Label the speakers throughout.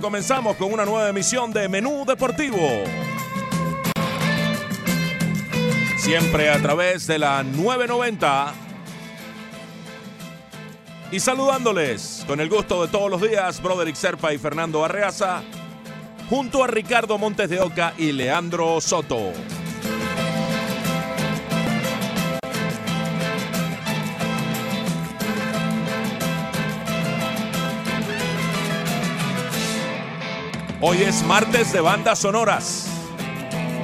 Speaker 1: comenzamos con una nueva emisión de Menú Deportivo. Siempre a través de la 990. Y saludándoles con el gusto de todos los días, Broderick Serpa y Fernando Arreaza, junto a Ricardo Montes de Oca y Leandro Soto. Hoy es martes de bandas sonoras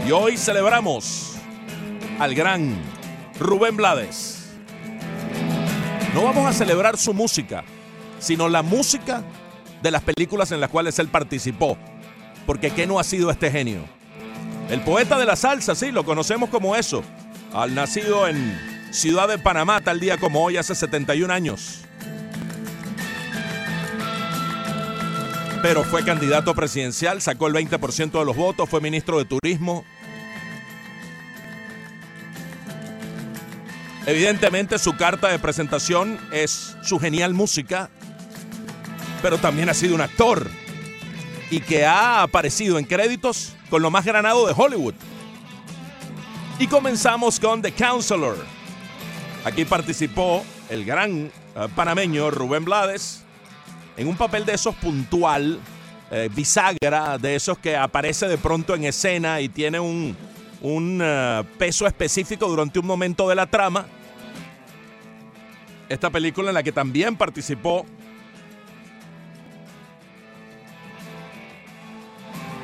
Speaker 1: y hoy celebramos al gran Rubén Blades. No vamos a celebrar su música, sino la música de las películas en las cuales él participó. Porque ¿qué no ha sido este genio? El poeta de la salsa, sí, lo conocemos como eso. Al nacido en Ciudad de Panamá, tal día como hoy, hace 71 años. Pero fue candidato presidencial, sacó el 20% de los votos, fue ministro de Turismo. Evidentemente su carta de presentación es su genial música, pero también ha sido un actor y que ha aparecido en créditos con lo más granado de Hollywood. Y comenzamos con The Counselor. Aquí participó el gran eh, panameño Rubén Blades en un papel de esos puntual, eh, bisagra, de esos que aparece de pronto en escena y tiene un, eh, peso específico durante un momento de la trama. Esta película en la que también participó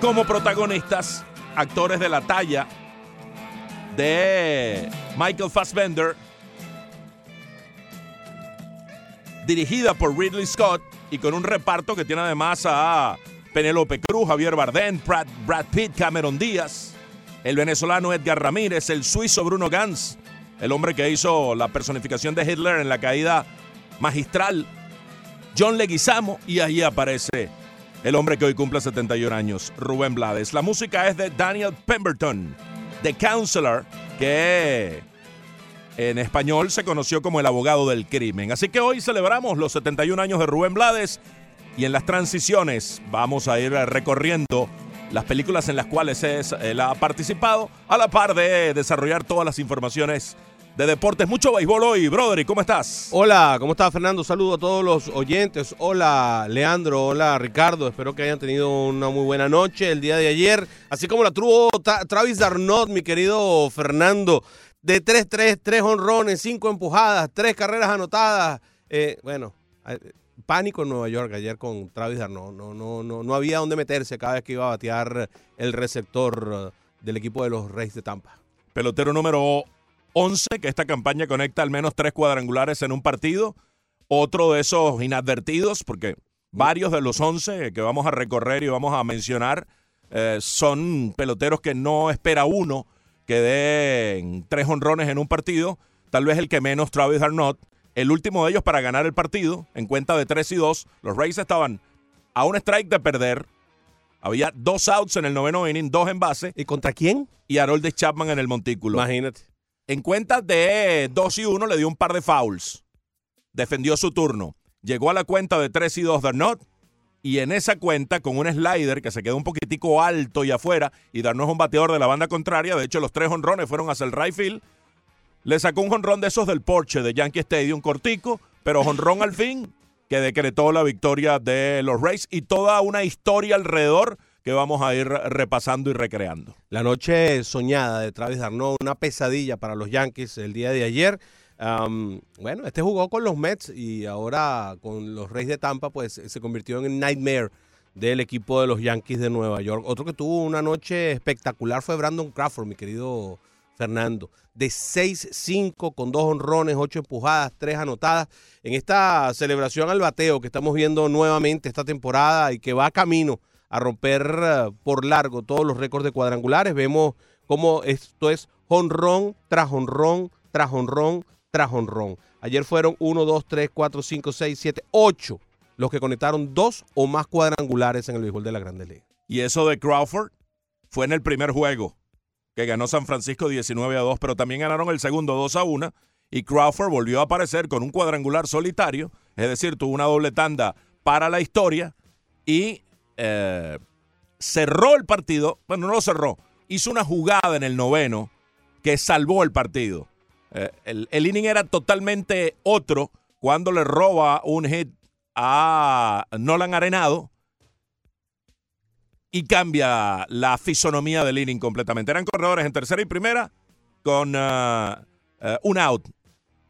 Speaker 1: como protagonistas actores de la talla de Michael Fassbender, dirigida por Ridley Scott y con un reparto que tiene además a Penélope Cruz, Javier Bardem, Brad, Pitt, Cameron Díaz, el venezolano Edgar Ramírez, el suizo Bruno Gans, el hombre que hizo la personificación de Hitler en la caída magistral, John Leguizamo, y ahí aparece el hombre que hoy cumple 71 años, Rubén Blades. La música es de Daniel Pemberton, The Counselor, que en español se conoció como el abogado del crimen. Así que hoy celebramos los 71 años de Rubén Blades y en las transiciones vamos a ir recorriendo las películas en las cuales él ha participado a la par de desarrollar todas las informaciones de deportes. Mucho béisbol hoy, brother. ¿Y cómo estás?
Speaker 2: Hola, ¿cómo estás, Fernando? Saludo a todos los oyentes. Hola, Leandro. Hola, Ricardo. Espero que hayan tenido una muy buena noche el día de ayer. Así como la tuvo Travis Darnot, mi querido Fernando de 3-3, 3 honrones, 5 empujadas, 3 carreras anotadas. Eh, bueno, pánico en Nueva York ayer con Travis Darno. No, no, no, no había dónde meterse cada vez que iba a batear el receptor del equipo de los Reyes de Tampa.
Speaker 1: Pelotero número 11, que esta campaña conecta al menos tres cuadrangulares en un partido. Otro de esos inadvertidos, porque varios de los 11 que vamos a recorrer y vamos a mencionar eh, son peloteros que no espera uno que den tres honrones en un partido, tal vez el que menos Travis Arnott. El último de ellos para ganar el partido, en cuenta de 3 y 2. Los Rays estaban a un strike de perder. Había dos outs en el noveno inning, dos en base.
Speaker 2: ¿Y contra quién?
Speaker 1: Y Harold Chapman en el montículo.
Speaker 2: Imagínate.
Speaker 1: En cuenta de 2 y 1 le dio un par de fouls. Defendió su turno. Llegó a la cuenta de 3 y 2 de Arnott y en esa cuenta con un slider que se quedó un poquitico alto y afuera y darnos un bateador de la banda contraria, de hecho los tres honrones fueron hacia el right field, le sacó un honrón de esos del Porsche de Yankee Stadium cortico, pero honrón al fin que decretó la victoria de los Rays y toda una historia alrededor que vamos a ir repasando y recreando.
Speaker 2: La noche soñada de Travis Darno, una pesadilla para los Yankees el día de ayer bueno, este jugó con los Mets y ahora con los Reyes de Tampa, pues se convirtió en el nightmare del equipo de los Yankees de Nueva York. Otro que tuvo una noche espectacular fue Brandon Crawford, mi querido Fernando. De 6-5 con dos honrones, ocho empujadas, tres anotadas. En esta celebración al bateo que estamos viendo nuevamente esta temporada y que va camino a romper eh, por largo todos los récords de cuadrangulares, vemos cómo esto es honrón tras honrón tras honrón tras honrón. Ayer fueron 1, 2, 3, 4, 5, 6, 7, 8 los que conectaron dos o más cuadrangulares en el béisbol de la Grande Liga.
Speaker 1: Y eso de Crawford fue en el primer juego, que ganó San Francisco 19 a 2, pero también ganaron el segundo 2 a 1. Y Crawford volvió a aparecer con un cuadrangular solitario Es decir, tuvo una doble tanda para la historia y eh, cerró el partido. Bueno, no lo cerró. Hizo una jugada en el noveno que salvó el partido. Eh, el, el inning era totalmente otro cuando le roba un hit a Nolan Arenado y cambia la fisonomía del inning completamente. Eran corredores en tercera y primera con uh, uh, un out.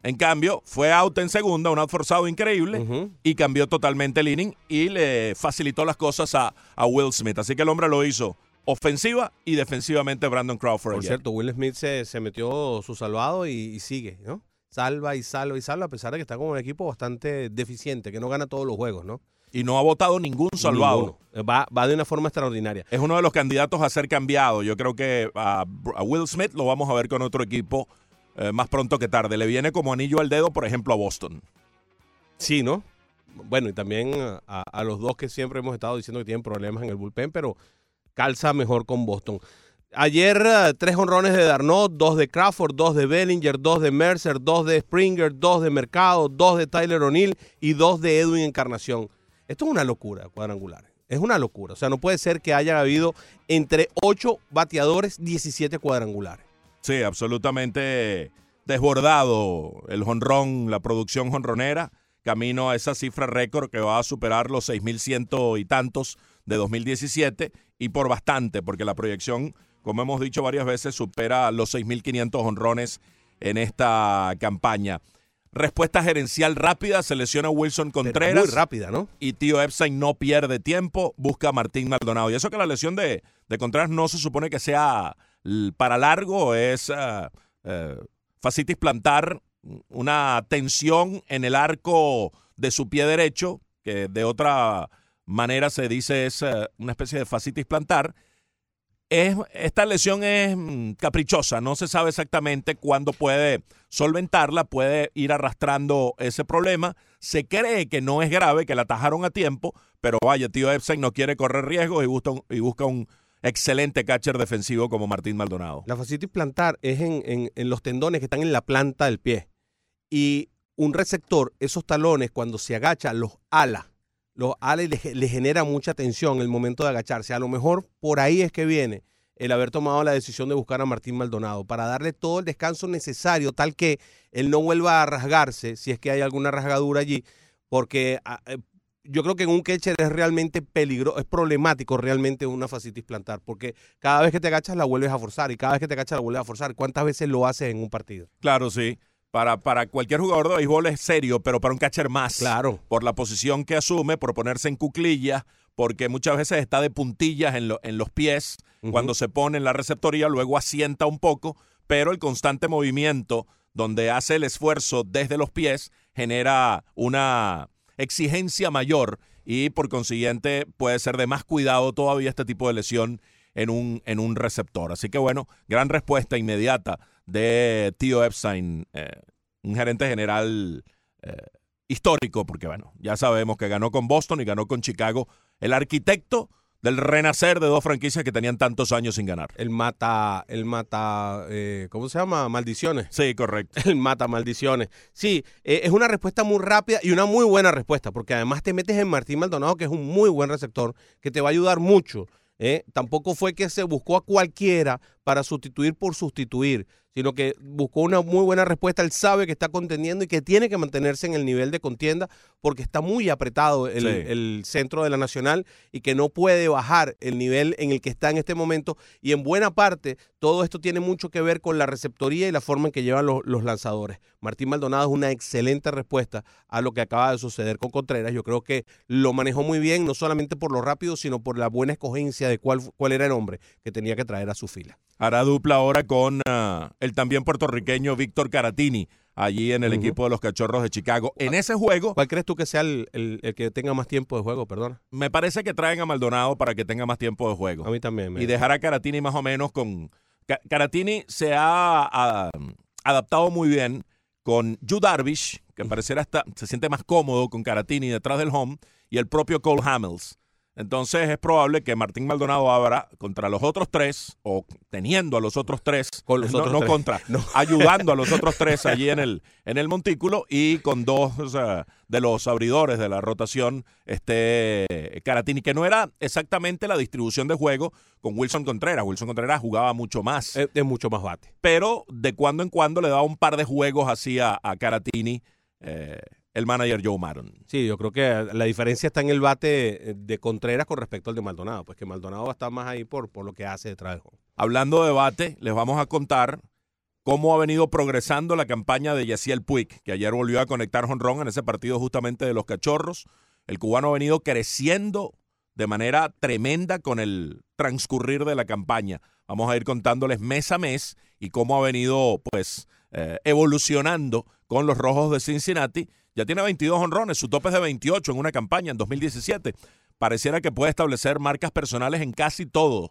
Speaker 1: En cambio, fue out en segunda, un out forzado increíble, y cambió totalmente el inning y le facilitó las cosas a, a Will Smith. Así que el hombre lo hizo ofensiva y defensivamente Brandon Crawford.
Speaker 2: Por
Speaker 1: ayer.
Speaker 2: cierto, Will Smith se, se metió su salvado y, y sigue, ¿no? Salva y salva y salva, a pesar de que está con un equipo bastante deficiente, que no gana todos los juegos, ¿no?
Speaker 1: Y no ha votado ningún salvado.
Speaker 2: Ninguno. Va, va de una forma extraordinaria.
Speaker 1: Es uno de los candidatos a ser cambiado. Yo creo que a, a Will Smith lo vamos a ver con otro equipo eh, más pronto que tarde. Le viene como anillo al dedo, por ejemplo, a Boston.
Speaker 2: Sí, ¿no? Bueno, y también a, a los dos que siempre hemos estado diciendo que tienen problemas en el bullpen, pero calza mejor con Boston. Ayer eh, tres honrones de Darnot, dos de Crawford, dos de Bellinger, dos de Mercer, dos de Springer, dos de Mercado, dos de Tyler O'Neill y dos de Edwin Encarnación. Esto es una locura, cuadrangular. Es una locura. O sea, no puede ser que haya habido entre ocho bateadores 17 cuadrangulares.
Speaker 1: Sí, absolutamente desbordado el jonrón, la producción jonronera, camino a esa cifra récord que va a superar los 6.100 y tantos de 2017 y por bastante, porque la proyección, como hemos dicho varias veces, supera los 6.500 honrones en esta campaña. Respuesta gerencial rápida, se lesiona Wilson Contreras
Speaker 2: Muy rápida, ¿no?
Speaker 1: y tío Epstein no pierde tiempo, busca a Martín Maldonado. Y eso que la lesión de, de Contreras no se supone que sea para largo, es uh, uh, fascitis plantar, una tensión en el arco de su pie derecho, que de otra manera se dice es uh, una especie de fascitis plantar. Es, esta lesión es mm, caprichosa, no se sabe exactamente cuándo puede solventarla, puede ir arrastrando ese problema. Se cree que no es grave, que la atajaron a tiempo, pero vaya, tío Epstein no quiere correr riesgos y busca un, y busca un excelente catcher defensivo como Martín Maldonado.
Speaker 2: La fascitis plantar es en, en- en los tendones que están en la planta del pie. Y un receptor, esos talones, cuando se agacha, los ala. Los ala y le, le genera mucha tensión en el momento de agacharse. A lo mejor por ahí es que viene el haber tomado la decisión de buscar a Martín Maldonado para darle todo el descanso necesario, tal que él no vuelva a rasgarse, si es que hay alguna rasgadura allí, porque ah, eh, yo creo que en un catcher es realmente peligroso, es problemático realmente una fascitis plantar, porque cada vez que te agachas la vuelves a forzar y cada vez que te agachas la vuelves a forzar. ¿Cuántas veces lo haces en un partido?
Speaker 1: Claro, sí. Para, para cualquier jugador de béisbol es serio, pero para un catcher más.
Speaker 2: Claro.
Speaker 1: Por la posición que asume, por ponerse en cuclillas, porque muchas veces está de puntillas en, lo- en los pies cuando se pone en la receptoría, luego asienta un poco, pero el constante movimiento donde hace el esfuerzo desde los pies genera una exigencia mayor y por consiguiente puede ser de más cuidado todavía este tipo de lesión en un, en un receptor. Así que bueno, gran respuesta inmediata de Tío Epstein, eh, un gerente general eh, histórico, porque bueno, ya sabemos que ganó con Boston y ganó con Chicago, el arquitecto del renacer de dos franquicias que tenían tantos años sin ganar.
Speaker 2: El mata, el mata, eh, ¿cómo se llama? Maldiciones.
Speaker 1: Sí, correcto.
Speaker 2: El mata maldiciones. Sí, eh, es una respuesta muy rápida y una muy buena respuesta, porque además te metes en Martín Maldonado, que es un muy buen receptor, que te va a ayudar mucho. ¿eh? Tampoco fue que se buscó a cualquiera para sustituir por sustituir, sino que buscó una muy buena respuesta. Él sabe que está contendiendo y que tiene que mantenerse en el nivel de contienda porque está muy apretado el,
Speaker 1: Sí.
Speaker 2: el centro de la Nacional y que no puede bajar el nivel en el que está en este momento. Y en buena parte, todo esto tiene mucho que ver con la receptoría y la forma en que llevan los, los lanzadores. Martín Maldonado es una excelente respuesta a lo que acaba de suceder con Contreras. Yo creo que lo manejó muy bien, no solamente por lo rápido, sino por la buena escogencia de cuál, cuál era el hombre que tenía que traer a su fila.
Speaker 1: Hará dupla ahora con ah, el también puertorriqueño Víctor Caratini, allí en el equipo de los Cachorros de Chicago. En ese juego,
Speaker 2: ¿Cuál crees tú que sea el, el- el que tenga más tiempo de juego? Perdona.
Speaker 1: me parece que traen a Maldonado para que tenga más tiempo de juego.
Speaker 2: A mí también. me-
Speaker 1: y dejar a Caratini más o menos con... Ca- Caratini se ha adaptado muy bien con Yu Darvish, que pareciera hasta se siente más cómodo con Caratini detrás del home, y el propio Cole Hamels. Entonces es probable que Martín Maldonado abra contra los otros tres, o teniendo a los otros tres,
Speaker 2: Con los
Speaker 1: no,
Speaker 2: otros
Speaker 1: no
Speaker 2: tres.
Speaker 1: contra,
Speaker 2: No.
Speaker 1: ayudando a los otros tres allí en el, en el montículo y con dos o sea, de los abridores de la rotación, este Caratini, que no era exactamente la distribución de juego con Wilson Contreras. Wilson Contreras jugaba mucho más,
Speaker 2: Es, es mucho más bate.
Speaker 1: pero de cuando en cuando le daba un par de juegos así a, a Caratini, eh, el manager Joe Maron.
Speaker 2: Sí, yo creo que la diferencia está en el bate de Contreras con respecto al de Maldonado. Pues que Maldonado va a estar más ahí por, por lo que hace detrás del juego.
Speaker 1: Hablando de debate, les vamos a contar cómo ha venido progresando la campaña de Yaciel Puig, que ayer volvió a conectar jonrón en ese partido justamente de los Cachorros. El cubano ha venido creciendo de manera tremenda con el transcurrir de la campaña. Vamos a ir contándoles mes a mes y cómo ha venido pues eh, evolucionando con los Rojos de Cincinnati. Ya tiene 22 honrones, su tope es de 28 en una campaña en 2017. Pareciera que puede establecer marcas personales en casi todos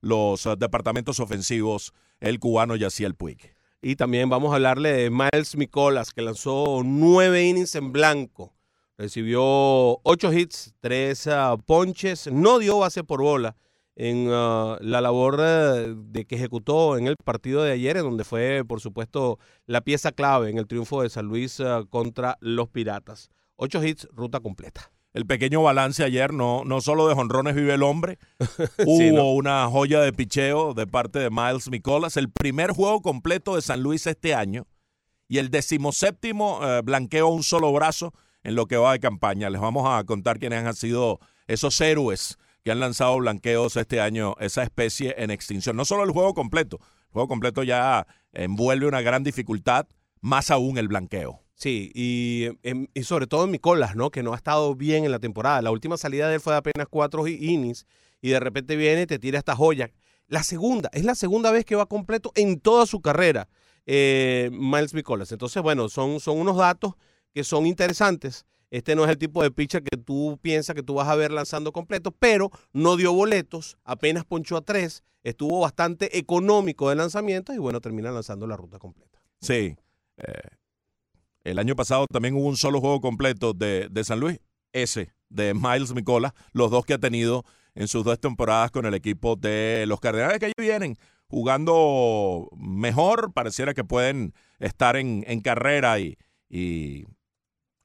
Speaker 1: los eh, departamentos ofensivos el cubano Yaciel Puig.
Speaker 2: Y también vamos a hablarle de Miles Micolas, que lanzó nueve innings en blanco. Recibió ocho hits, tres ah, ponches, no dio base por bola en ah, la labor eh, de que ejecutó en el partido de ayer, en donde fue, por supuesto, la pieza clave en el triunfo de San Luis ah, contra los Piratas. Ocho hits, ruta completa.
Speaker 1: El pequeño balance ayer, no, no solo de jonrones vive el hombre, hubo
Speaker 2: Sí, ¿no?
Speaker 1: una joya de picheo de parte de Miles Micolas, el primer juego completo de San Luis este año y el decimoséptimo eh, blanqueo a un solo brazo en lo que va de campaña. Les vamos a contar quiénes han sido esos héroes que han lanzado blanqueos este año, esa especie en extinción. No solo el juego completo, el juego completo ya envuelve una gran dificultad, más aún el blanqueo.
Speaker 2: Sí, y, em, y sobre todo en Micolas, ¿no? Que no ha estado bien en la temporada. La última salida de él fue de apenas cuatro innings y de repente viene y te tira esta joya. La segunda, es la segunda vez que va completo en toda su carrera, eh, Miles Micolas. Entonces, bueno, son, son unos datos que son interesantes. Este no es el tipo de pitcher que tú piensas que tú vas a ver lanzando completo, pero no dio boletos, apenas ponchó a tres, estuvo bastante económico de lanzamientos y bueno, termina lanzando la ruta completa.
Speaker 1: Sí. eh, el año pasado también hubo un solo juego completo de, de San Luis, ese, de Miles Micola, los dos que ha tenido en sus dos temporadas con el equipo de los Cardenales, que ahí vienen jugando mejor, pareciera que pueden estar en, en carrera y, y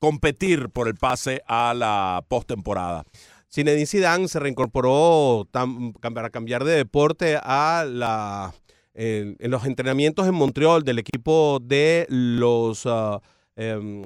Speaker 1: competir por el pase a la postemporada.
Speaker 2: Zinedine Zidane se reincorporó para cambiar de deporte a la en, los entrenamientos en Montreal del equipo de los em,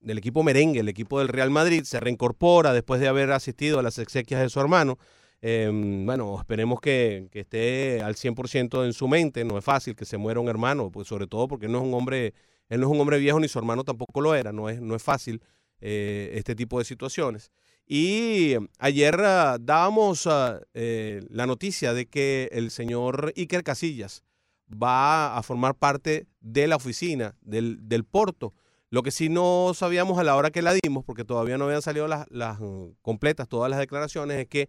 Speaker 2: del equipo merengue, el equipo del Real Madrid, se reincorpora después de haber asistido a las exequias de su hermano. Em, bueno, esperemos que, que esté al 100% en su mente. No es fácil que se muera un hermano, pues sobre todo porque no es un hombre, él no es un hombre viejo ni su hermano tampoco lo era. No es, no es fácil eh, este tipo de situaciones. Y ayer ah, dábamos ah, eh, la noticia de que el señor Iker Casillas va a formar parte de la oficina del, del Porto. Lo que sí no sabíamos a la hora que la dimos, porque todavía no habían salido las, las, mm, completas todas las declaraciones, es que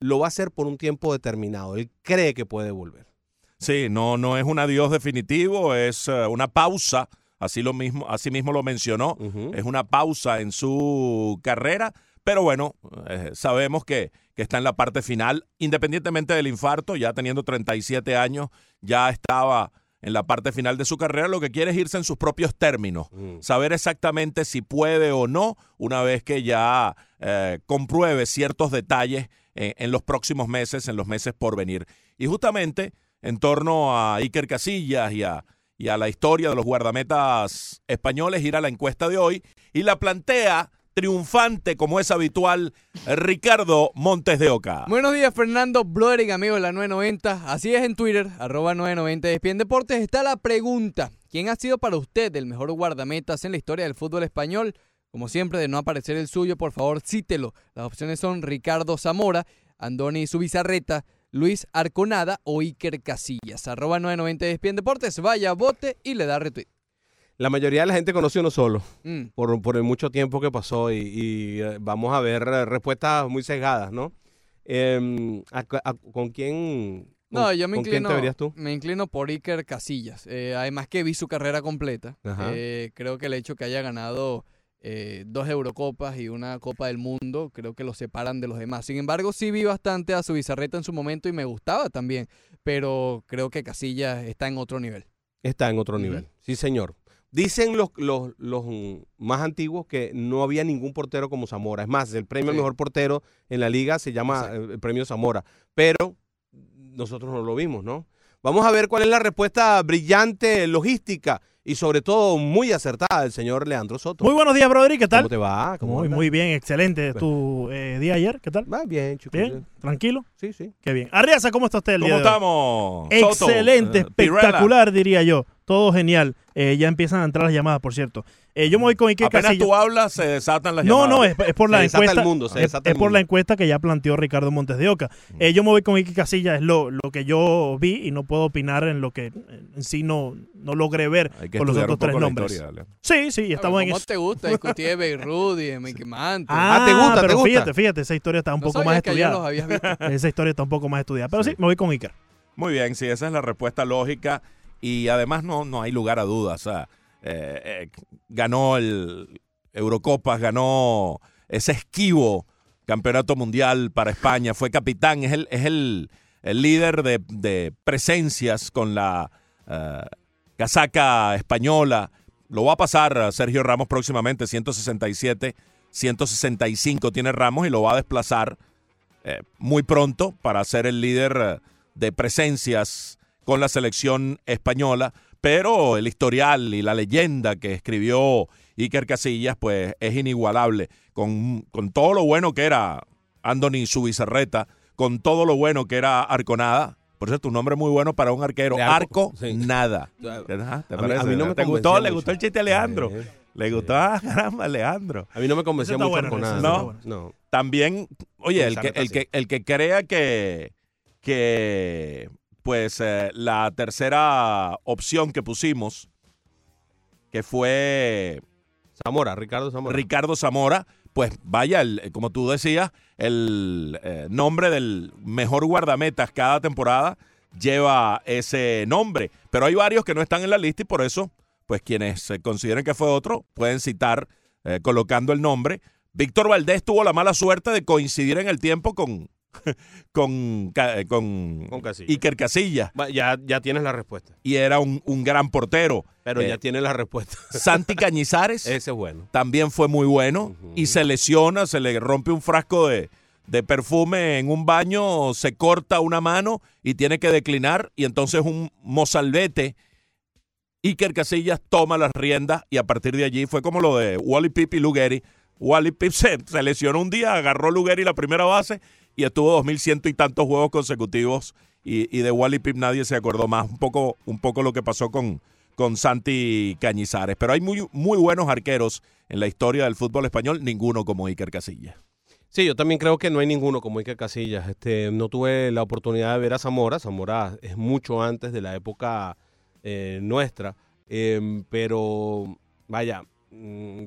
Speaker 2: lo va a hacer por un tiempo determinado. Él cree que puede volver.
Speaker 1: Sí, no, no es un adiós definitivo, es eh, una pausa, así, lo mismo, así mismo lo mencionó, es una pausa en su carrera, pero bueno, eh, sabemos que, que está en la parte final, independientemente del infarto, ya teniendo 37 años, ya estaba en la parte final de su carrera, lo que quiere es irse en sus propios términos,
Speaker 2: Mm.
Speaker 1: saber exactamente si puede o no, una vez que ya eh, compruebe ciertos detalles en, en los próximos meses, en los meses por venir. Y justamente en torno a Iker Casillas y a, y a la historia de los guardametas españoles, ir a la encuesta de hoy y la plantea triunfante como es habitual Ricardo Montes de Oca.
Speaker 3: Buenos días, Fernando Bloering, amigo de la 990. Así es en Twitter, arroba 990 ESPN Deportes. Está la pregunta. ¿Quién ha sido para usted el mejor guardametas en la historia del fútbol español? Como siempre, de no aparecer el suyo, por favor, cítelo. Las opciones son Ricardo Zamora, Andoni Subizarreta, Luis Arconada o Iker Casillas. Arroba 990 ESPN Deportes. Vaya, vote y le da retweet.
Speaker 2: La mayoría de la gente conoce uno solo.
Speaker 3: Mm.
Speaker 2: por, por el mucho tiempo que pasó y, y, eh, vamos a ver eh, respuestas muy sesgadas, ¿no? Em, ¿a- a- ¿Con quién?
Speaker 3: No, yo me
Speaker 2: con quién
Speaker 3: inclino,
Speaker 2: te verías tú?
Speaker 3: me inclino por Iker Casillas. Eh, además que vi su carrera completa. Eh, creo que el hecho que haya ganado eh, dos Eurocopas y una Copa del Mundo, creo que lo separan de los demás. Sin embargo, sí vi bastante a su bizarreta en su momento y me gustaba también, pero creo que Casillas está en otro nivel.
Speaker 2: Está en otro nivel. Sí, señor. Dicen los, los, los más antiguos que no había ningún portero como Zamora. Es más, el premio al
Speaker 3: Sí.
Speaker 2: mejor portero en la liga se llama
Speaker 3: Exacto.
Speaker 2: eh, el premio Zamora. Pero nosotros no lo vimos, ¿no? Vamos a ver cuál es la respuesta brillante, logística y sobre todo muy acertada del señor Leandro Soto.
Speaker 4: Muy buenos días, Broderick. ¿Qué tal?
Speaker 2: ¿Cómo te va? ¿Cómo
Speaker 4: Muy, muy bien, excelente. ¿Tu eh, día ayer? ¿Qué tal?
Speaker 2: Va bien, chico.
Speaker 4: ¿Bien? ¿Tranquilo?
Speaker 2: Sí, sí.
Speaker 4: Qué bien. Arriaza, ¿cómo está usted el
Speaker 1: ¿Cómo
Speaker 4: día de hoy?
Speaker 1: estamos? Soto?
Speaker 4: Excelente,
Speaker 1: Eh,
Speaker 4: espectacular, diría yo. Todo genial. Eh, ya empiezan a entrar las llamadas, por cierto. Eh, yo me voy con Iker
Speaker 1: Apenas
Speaker 4: Casillas.
Speaker 1: tú hablas, se desatan las
Speaker 4: No,
Speaker 1: llamadas.
Speaker 4: no, es, es por
Speaker 2: Se
Speaker 4: la
Speaker 2: desata el
Speaker 4: encuesta.
Speaker 2: mundo, se
Speaker 4: es
Speaker 2: desata
Speaker 4: es
Speaker 2: el
Speaker 4: por la encuesta que ya planteó Ricardo Montes de Oca. Eh, yo me voy con Iker Casillas, es lo, lo que yo vi y no puedo opinar en lo que en sí no, no logré ver
Speaker 1: Hay que
Speaker 4: con los otros tres nombres.
Speaker 1: historia.
Speaker 4: Sí, sí, estamos en
Speaker 3: ¿Cómo
Speaker 4: eso.
Speaker 3: te gusta discutir de Beirut y de Mickey Mantle?
Speaker 2: Ah, ¿te gusta, te
Speaker 4: pero
Speaker 2: gusta?
Speaker 4: fíjate, fíjate, esa historia está un
Speaker 3: No
Speaker 4: poco más
Speaker 3: que ayer los
Speaker 4: estudiada.
Speaker 3: habías visto.
Speaker 4: Esa historia está un poco más estudiada. Pero sí,
Speaker 1: Sí.
Speaker 4: me voy con Iker.
Speaker 1: Muy bien, sí, esa es la respuesta lógica y además no, no hay lugar a dudas. O sea, eh, eh, ganó el Eurocopas, ganó ese esquivo campeonato mundial para España, fue capitán, es el, es el, el líder de, de presencias con la eh, casaca española. Lo va a pasar Sergio Ramos próximamente, 167, 165 tiene Ramos y lo va a desplazar eh, muy pronto para ser el líder eh, de presencias con la selección española, pero el historial y la leyenda que escribió Iker Casillas pues es inigualable, con, con todo lo bueno que era Anthony Subizarreta, con todo lo bueno que era Arconada, por cierto, un nombre muy bueno para un arquero, arco,
Speaker 2: arco, sí.
Speaker 1: nada.
Speaker 2: A
Speaker 1: Ajá, ¿te
Speaker 2: a mí- a
Speaker 1: parece?
Speaker 2: mí no me
Speaker 1: ¿Te gustó? ¿Le gustó el chiste a Leandro?
Speaker 2: Eh,
Speaker 1: Le gustó, ah, caramba, Leandro.
Speaker 2: A mí no me convenció mucho
Speaker 4: bueno,
Speaker 2: con nada. No,
Speaker 4: bueno.
Speaker 2: no.
Speaker 1: También, oye, el que, el que, el que crea que, que pues eh, la tercera opción que pusimos, que fue
Speaker 2: Zamora, Ricardo Zamora.
Speaker 1: Ricardo Zamora, pues vaya, el- como tú decías, el eh, nombre del mejor guardametas cada temporada lleva ese nombre. Pero hay varios que no están en la lista y por eso, pues quienes consideren que fue otro, pueden citar eh, colocando el nombre. Víctor Valdés tuvo la mala suerte de coincidir en el tiempo con, con, eh, con,
Speaker 2: Con Casillas.
Speaker 1: Iker Casillas
Speaker 2: Ya, ya tienes la respuesta.
Speaker 1: y era un, un gran portero.
Speaker 2: Pero
Speaker 1: Eh,
Speaker 2: ya tienes la respuesta.
Speaker 1: Santi Cañizares
Speaker 2: Ese es bueno.
Speaker 1: también fue muy bueno y se lesiona, se le rompe un frasco de, de perfume en un baño, se corta una mano y tiene que declinar y entonces un mozalbete, Iker Casillas toma las riendas y a partir de allí fue como lo de Wally Pip y Lugeri. Wally Pip se, se lesionó un día, agarró Lugeri la primera base y estuvo dos mil ciento y tantos juegos consecutivos y, y de Wally Pip nadie se acordó más. Un poco, un poco lo que pasó con, con Santi Cañizares. Pero hay muy, muy buenos arqueros en la historia del fútbol español, ninguno como Iker Casillas.
Speaker 2: Sí, yo también creo que no hay ninguno como Iker Casillas. Este, no tuve la oportunidad de ver a Zamora. Zamora es mucho antes de la época eh, nuestra. Em, pero, vaya,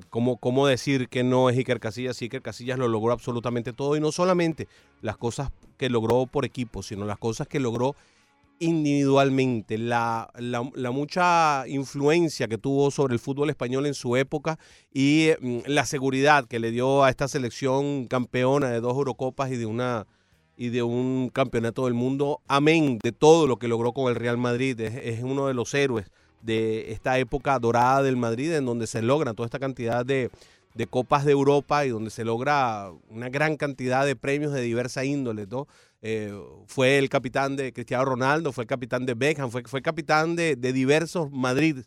Speaker 2: ¿cómo, ¿cómo decir que no es Iker Casillas? Si Iker Casillas lo logró absolutamente todo. Y no solamente las cosas que logró por equipo, sino las cosas que logró individualmente, la, la- mucha influencia que tuvo sobre el fútbol español en su época y mm, la seguridad que le dio a esta selección campeona de dos Eurocopas y de una y de un campeonato del mundo, amén de todo lo que logró con el Real Madrid, es uno de los héroes de esta época dorada del Madrid en donde se logra toda esta cantidad de, de copas de Europa y donde se logra una gran cantidad de premios de diversa índole, ¿no? Eh, fue el capitán de Cristiano Ronaldo, fue el capitán de Beckham, fue, fue capitán de, de diversos Madrid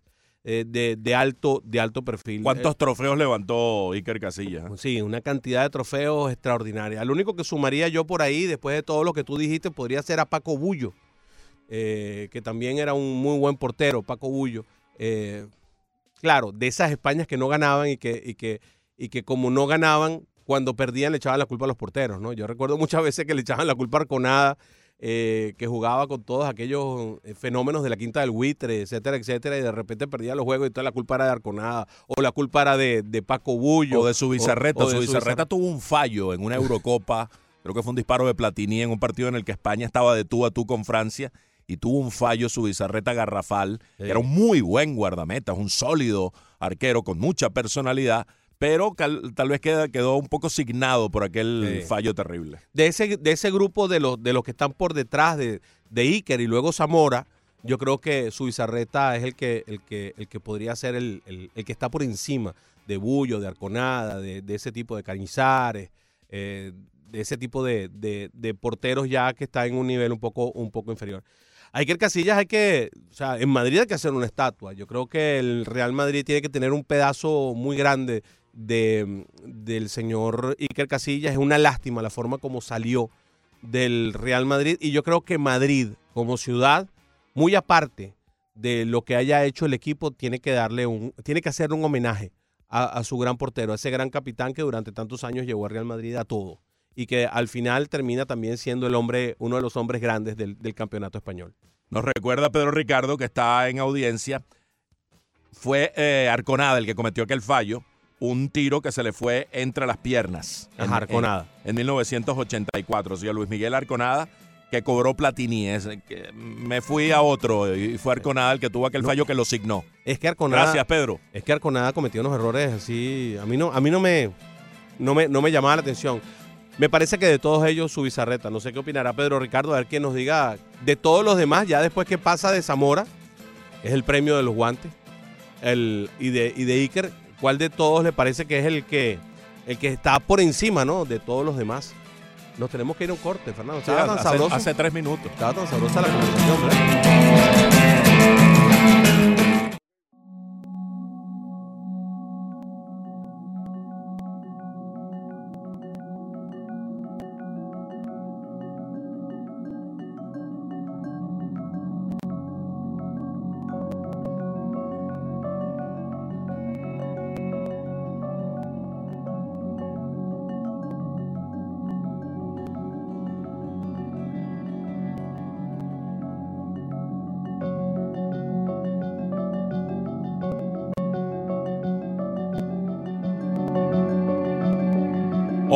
Speaker 2: eh, de, de alto, de alto perfil.
Speaker 1: ¿Cuántos trofeos levantó Iker Casillas?
Speaker 2: Eh, sí, una cantidad de trofeos extraordinaria. Al único que sumaría yo por ahí, después de todo lo que tú dijiste, podría ser a Paco Bullo, eh, que también era un muy buen portero, Paco Bullo. Eh, claro, de esas Españas que no ganaban y que, y que, y que como no ganaban, cuando perdían le echaban la culpa a los porteros, ¿no? Yo recuerdo muchas veces que le echaban la culpa a Arconada, eh, que jugaba con todos aquellos eh, fenómenos de la quinta del buitre, etcétera, etcétera, y de repente perdía los juegos y toda la culpa era de Arconada, o la culpa era de, de Paco Bullo.
Speaker 1: O de su bizarreta.
Speaker 2: o- o de
Speaker 1: su bizarreta tuvo un fallo en una Eurocopa. creo que fue un disparo de Platini en un partido en el que España estaba de tú a tú con Francia y tuvo un fallo su bizarreta garrafal.
Speaker 2: Sí.
Speaker 1: Era un muy buen guardameta, un sólido arquero con mucha personalidad, pero tal vez queda- quedó un poco signado por aquel
Speaker 2: Sí.
Speaker 1: fallo terrible.
Speaker 2: de ese, de ese grupo de los, de los que están por detrás de, de Iker y luego Zamora, yo creo que Subizarreta es el que, el que, el que podría ser el, el- el que está por encima de Bullo, de Arconada, de, de ese tipo de Cañizares, eh, de ese tipo de, de- de porteros ya que está en un nivel un poco, un poco inferior. Hay que Casillas hay que, o sea, en Madrid hay que hacer una estatua. Yo creo que el Real Madrid tiene que tener un pedazo muy grande de, del señor Iker Casillas. Es una lástima la forma como salió del Real Madrid y yo creo que Madrid como ciudad, muy aparte de lo que haya hecho el equipo, tiene que darle un, tiene que hacerle un homenaje a, a su gran portero, a ese gran capitán que durante tantos años llevó al Real Madrid a todo y que al final termina también siendo el hombre, uno de los hombres grandes del, del campeonato español.
Speaker 1: Nos recuerda Pedro Ricardo, que está en audiencia, fue eh, Arconada el que cometió aquel fallo, un tiro que se le fue entre las piernas. en-
Speaker 2: Ajá, Arconada.
Speaker 1: En, en 1984. O sea, Luis Miguel Arconada, que cobró Platini. Es, que me fui a otro y fue Arconada el que tuvo aquel fallo que lo signó.
Speaker 2: Es que Arconada,
Speaker 1: Gracias, Pedro.
Speaker 2: es que Arconada cometió unos errores así, a mí no, a mí no me, no me, no me llamaba la atención. Me parece que de todos ellos su bizarreta. No sé qué opinará Pedro Ricardo, a ver quién nos diga de todos los demás, ya después que pasa de Zamora, es el premio de los guantes, el, y, de, y de Iker, ¿cuál de todos le parece que es el que, el que está por encima ¿no? de todos los demás? Nos tenemos que ir a un corte, Fernando.
Speaker 1: Sí,
Speaker 2: Estaba tan
Speaker 1: hace,
Speaker 2: sabroso.
Speaker 1: hace tres minutos.
Speaker 2: Estaba tan sabrosa la conversación, ¿verdad?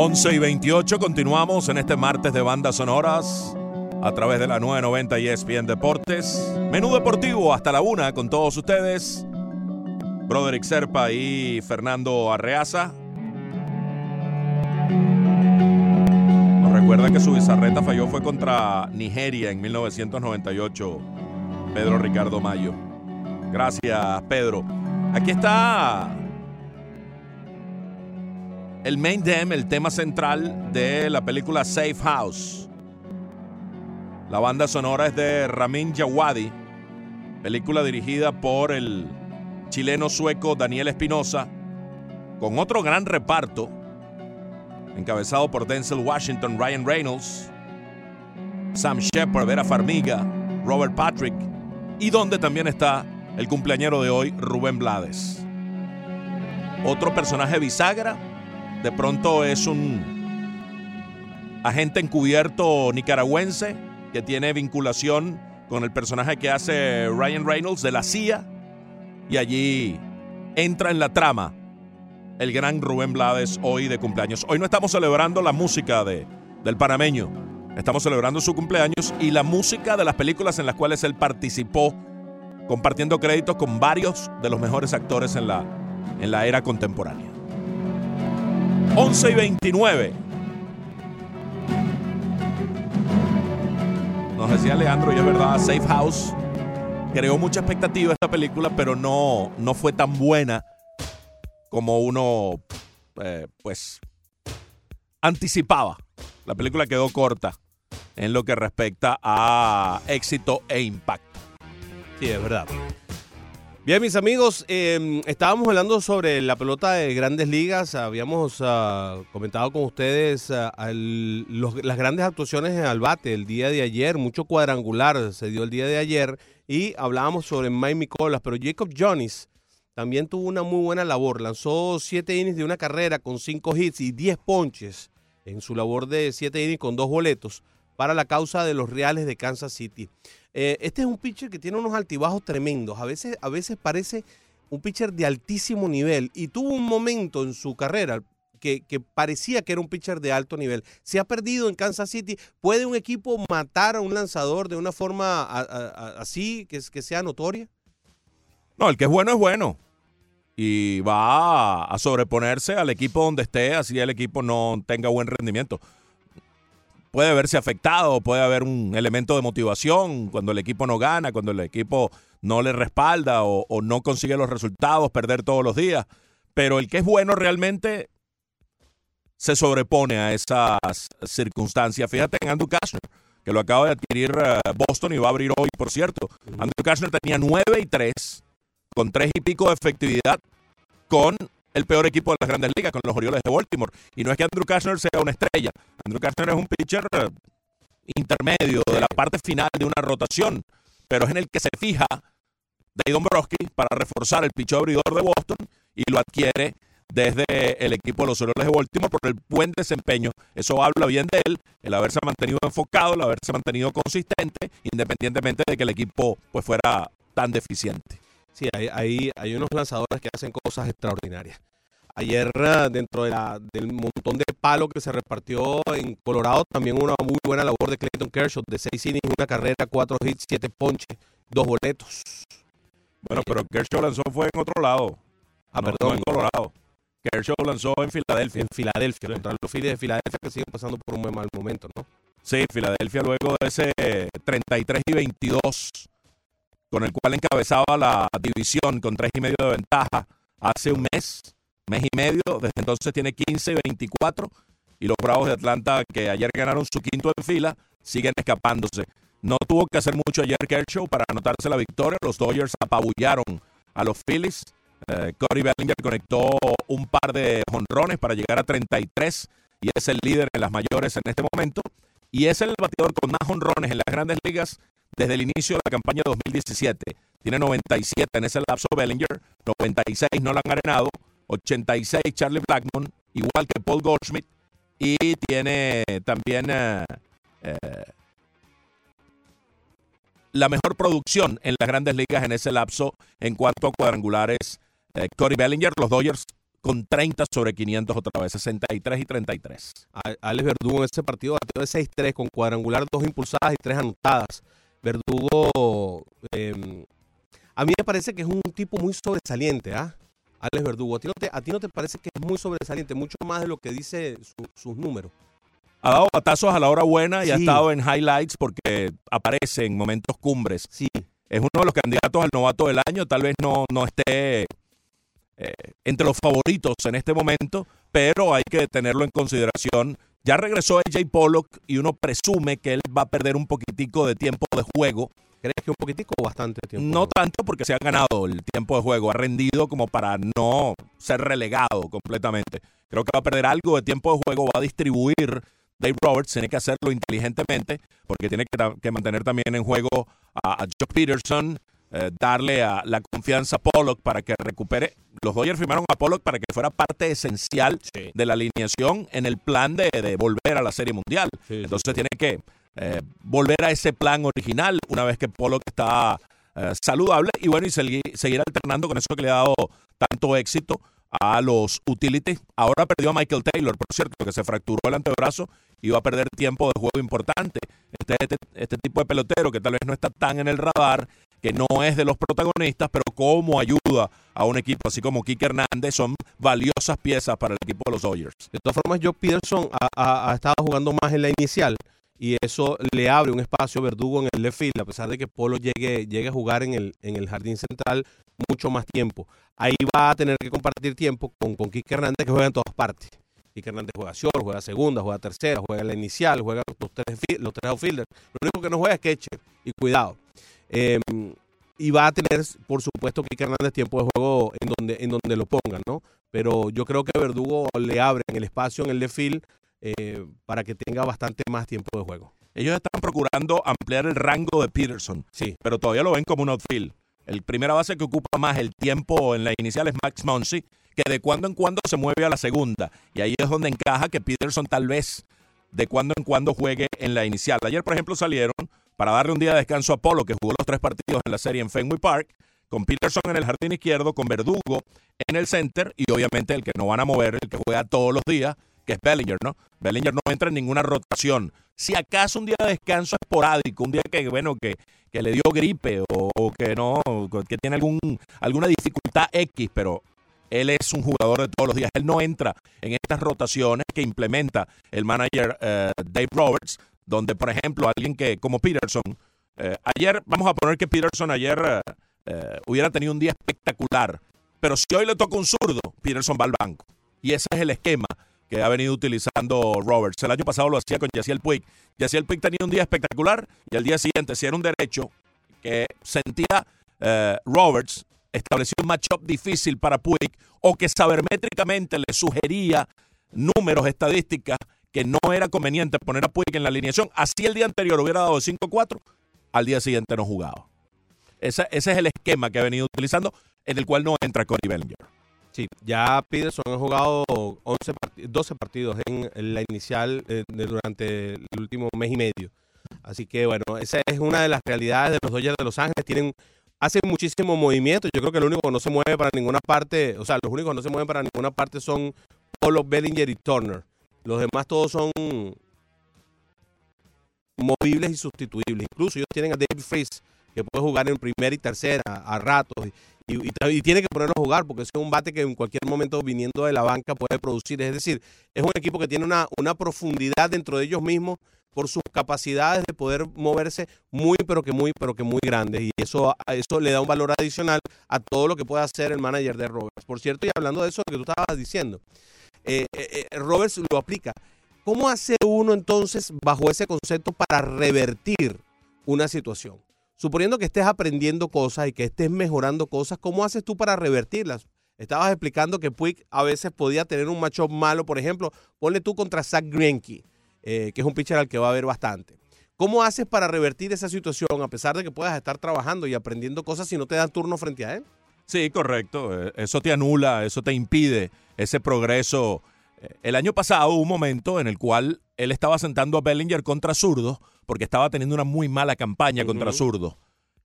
Speaker 1: Once y 28, continuamos en este martes de bandas sonoras a través de la 990 y ESPN Deportes. Menú deportivo hasta la una con todos ustedes. Broderick Serpa y Fernando Arreaza. Nos recuerda que su bizarreta falló fue contra Nigeria en 1998. Pedro Ricardo Mayo. Gracias, Pedro. Aquí está el main theme, el tema central de la película Safe House. La banda sonora es de Ramin Djawadi, película dirigida por el chileno sueco Daniel Espinosa, con otro gran reparto, encabezado por Denzel Washington, Ryan Reynolds, Sam Shepard, Vera Farmiga, Robert Patrick, y donde también está el cumpleañero de hoy, Rubén Blades. Otro personaje bisagra, de pronto es un agente encubierto nicaragüense que tiene vinculación con el personaje que hace Ryan Reynolds de la CIA y allí entra en la trama el gran Rubén Blades hoy de cumpleaños. Hoy no estamos celebrando la música de, del panameño, estamos celebrando su cumpleaños y la música de las películas en las cuales él participó compartiendo créditos con varios de los mejores actores en la, en la era contemporánea. 11 y 29. Nos decía Leandro, y es verdad, Safe House creó mucha expectativa esta película, pero no, no fue tan buena como uno, eh, pues, anticipaba. La película quedó corta en lo que respecta a éxito e impacto.
Speaker 2: Sí, es verdad. Bien, mis amigos, eh, estábamos hablando sobre la pelota de grandes ligas. Habíamos ah, comentado con ustedes ah, las grandes actuaciones en al bate el día de ayer. Mucho cuadrangular se dio el día de ayer. Y hablábamos sobre Mike Nicolas, pero Jacob Jones también tuvo una muy buena labor. Lanzó siete innings de una carrera con cinco hits y 10 ponches en su labor de siete innings con dos boletos para la causa de los Reales de Kansas City. Eh, este es un pitcher que tiene unos altibajos tremendos. A veces, a veces parece un pitcher de altísimo nivel y tuvo un momento en su carrera que, parecía que era un pitcher de alto nivel. Se ha perdido en Kansas City. ¿Puede un equipo matar a un lanzador de una forma así que, que sea notoria?
Speaker 1: No, el que es bueno es bueno. y va a, sobreponerse al equipo donde esté, así el equipo no tenga buen rendimiento. Puede verse afectado, puede haber un elemento de motivación cuando el equipo no gana, cuando el equipo no le respalda o, no consigue los resultados, perder todos los días. Pero el que es bueno realmente se sobrepone a esas circunstancias. Fíjate en Andrew Kastner, que lo acaba de adquirir eh, Boston y va a abrir hoy, por cierto. Andrew Kastner tenía 9 y 3, con 3 y pico de efectividad, con el peor equipo de las grandes ligas, con los Orioles de Baltimore. Y no es que Andrew Kastner sea una estrella. Andrew Kastner es un pitcher intermedio de la parte final de una rotación, pero es en el que se fija Dave Dombrowski para reforzar el picho abridor de Boston y lo adquiere desde el equipo de los Orioles de Baltimore por el buen desempeño. Eso habla bien de él, el haberse mantenido enfocado, el haberse mantenido consistente, independientemente de que el equipo pues fuera tan deficiente.
Speaker 2: Sí, hay, hay, unos lanzadores que hacen cosas extraordinarias. Ayer, ah, dentro de la, del montón de palos que se repartió en Colorado, también una muy buena labor de Clayton Kershaw, de seis innings, una carrera, cuatro hits, siete ponches, dos boletos.
Speaker 1: Bueno, pero Kershaw lanzó fue en otro lado.
Speaker 2: Ah, perdón.
Speaker 1: en Colorado. Kershaw lanzó en Filadelfia.
Speaker 2: En Filadelfia, contra los Phillies de Filadelfia que siguen pasando por un muy mal momento, ¿no?
Speaker 1: Sí, Filadelfia luego de ese 33 y 22, con el cual encabezaba la división con tres y medio de ventaja hace un mes, mes y medio, desde entonces tiene 15 y 24, y los Bravos de Atlanta, que ayer ganaron su quinto en fila, siguen escapándose. No tuvo que hacer mucho ayer Kershaw para anotarse la victoria, los Dodgers apabullaron a los Phillies eh, Cody Bellinger conectó un par de jonrones para llegar a 33 y es el líder en las mayores en este momento. Y es el bateador con más jonrones en las grandes ligas desde el inicio de la campaña 2017. Tiene 97 en ese lapso Bellinger, 96 Nolan Arenado, 86 Charlie Blackmon, igual que Paul Goldschmidt. Y tiene también eh, eh, la mejor producción en las grandes ligas en ese lapso en cuanto a cuadrangulares eh, Cody Bellinger, los Dodgers con 30 sobre 500 otra vez, 63 y 33.
Speaker 2: Alex Verdugo en ese partido batió de 6-3 con cuadrangular, dos impulsadas y tres anotadas. Verdugo, em, a mí me parece que es un tipo muy sobresaliente, ¿ah? Alex Verdugo, ¿A ti, no te, ¿a ti no te parece que es muy sobresaliente, mucho más de lo que dice sus números?
Speaker 1: Ha dado batazos a la hora buena y ha estado en highlights porque aparece en momentos cumbres.
Speaker 2: Sí.
Speaker 1: Es uno de los candidatos al novato del año, tal vez no, no esté eh, entre los favoritos en este momento, pero hay que tenerlo en consideración. Ya regresó AJ Pollock y uno presume que él va a perder un poquitico de tiempo de juego.
Speaker 2: ¿Crees que un poquitico o bastante tiempo?
Speaker 1: No tanto porque se ha ganado el tiempo de juego, ha rendido como para no ser relegado completamente. Creo que va a perder algo de tiempo de juego, va a distribuir Dave Roberts tiene que hacerlo inteligentemente porque tiene que, mantener también en juego a, Joe Peterson, eh, darle a la confianza a Pollock para que recupere. Los Dodgers firmaron a Pollock para que fuera parte esencial de la alineación en el plan de, volver a la Serie Mundial. Entonces tiene que eh, volver a ese plan original una vez que Pollock está eh, saludable y bueno, y seguir, seguir alternando con eso que le ha dado tanto éxito a los utilities. Ahora perdió a Michael Taylor, por cierto, que se fracturó el antebrazo y va a perder tiempo de juego importante. Este, este, este, tipo de pelotero que tal vez no está tan en el radar, que no es de los protagonistas, pero como ayuda a un equipo así como Kike Hernández, son valiosas piezas para el equipo de los Dodgers.
Speaker 2: De todas formas, Joe Peterson ha, estado jugando más en la inicial y eso le abre un espacio Verdugo en el left field, a pesar de que Polo llegue, llegue a jugar en el, en el jardín central mucho más tiempo. Ahí va a tener que compartir tiempo con, con Hernández, que juega en todas partes. Quique Hernández juega short, juega segunda, juega tercera, juega la inicial, juega los tres, los tres outfielders. Lo único que no juega es Queche, y cuidado. Em, y va a tener, por supuesto, Quique Hernández tiempo de juego en donde, en donde lo pongan, ¿no? Pero yo creo que Verdugo le abre en el espacio en el field eh, para que tenga bastante más tiempo de juego.
Speaker 1: Ellos están procurando ampliar el rango de Peterson,
Speaker 2: sí.
Speaker 1: pero todavía lo ven como un outfield. El primera base que ocupa más el tiempo en la inicial es Max Muncy, que de cuando en cuando se mueve a la segunda. Y ahí es donde encaja que Peterson tal vez de cuando en cuando juegue en la inicial. Ayer, por ejemplo, salieron para darle un día de descanso a Polo, que jugó los tres partidos en la serie en Fenway Park, con Peterson en el jardín izquierdo, con Verdugo en el center y obviamente el que no van a mover, el que juega todos los días, que es Bellinger, ¿no? Bellinger no entra en ninguna rotación. Si acaso un día de descanso esporádico, un día que, bueno, que, que le dio gripe o, que no, que tiene algún, alguna dificultad X, pero Él es un jugador de todos los días. Él no entra en estas rotaciones que implementa el manager eh, Dave Roberts, donde, por ejemplo, alguien que como Peterson, eh, ayer, vamos a poner que Peterson ayer eh, eh, hubiera tenido un día espectacular, pero si hoy le toca un zurdo, Peterson va al banco. Y ese es el esquema que ha venido utilizando Roberts. El año pasado lo hacía con Yaciel Puig. Yaciel Puig tenía un día espectacular y al día siguiente, si era un derecho que sentía Roberts, estableció un matchup difícil para Puig o que sabermétricamente le sugería números, estadísticas que no era conveniente poner a Puig en la alineación. Así el día anterior hubiera dado 5-4, al día siguiente no jugaba. Ese, ese es el esquema que ha venido utilizando, en el cual no entra Cody Bellinger.
Speaker 2: Sí, ya Peterson ha jugado 11 parti- 12 partidos en la inicial eh, durante el último mes y medio. Así que bueno, esa es una de las realidades de los Dodgers de Los Ángeles. Tienen, hacen muchísimo movimiento. Yo creo que lo único que no se mueve para ninguna parte, o sea, los únicos que no se mueven para ninguna parte son Polo, Bellinger y Turner. Los demás todos son movibles y sustituibles. Incluso ellos tienen a David Freeze, que puede jugar en primera y tercera a ratos. Y, tiene que ponerlo a jugar porque es un bate que en cualquier momento viniendo de la banca puede producir. Es decir, es un equipo que tiene una, una profundidad dentro de ellos mismos por sus capacidades de poder moverse muy, pero que muy, pero que muy grandes. Y eso, eso le da un valor adicional a todo lo que puede hacer el manager de Roberts. Por cierto, y hablando de eso que tú estabas diciendo, eh, eh, eh, Roberts lo aplica. ¿Cómo hace uno entonces bajo ese concepto para revertir una situación? Suponiendo que estés aprendiendo cosas y que estés mejorando cosas, ¿cómo haces tú para revertirlas? Estabas explicando que Puig a veces podía tener un matchup malo, por ejemplo, ponle tú contra Zach Greinke, que es un pitcher al que va a ver bastante. ¿Cómo haces para revertir esa situación a pesar de que puedas estar trabajando y aprendiendo cosas si no te dan turno frente a él?
Speaker 1: Sí, correcto. Eh, Eso te anula, eso te impide ese progreso. Eh, El año pasado hubo un momento en el cual él estaba sentando a Bellinger contra zurdos porque estaba teniendo una muy mala campaña contra zurdos.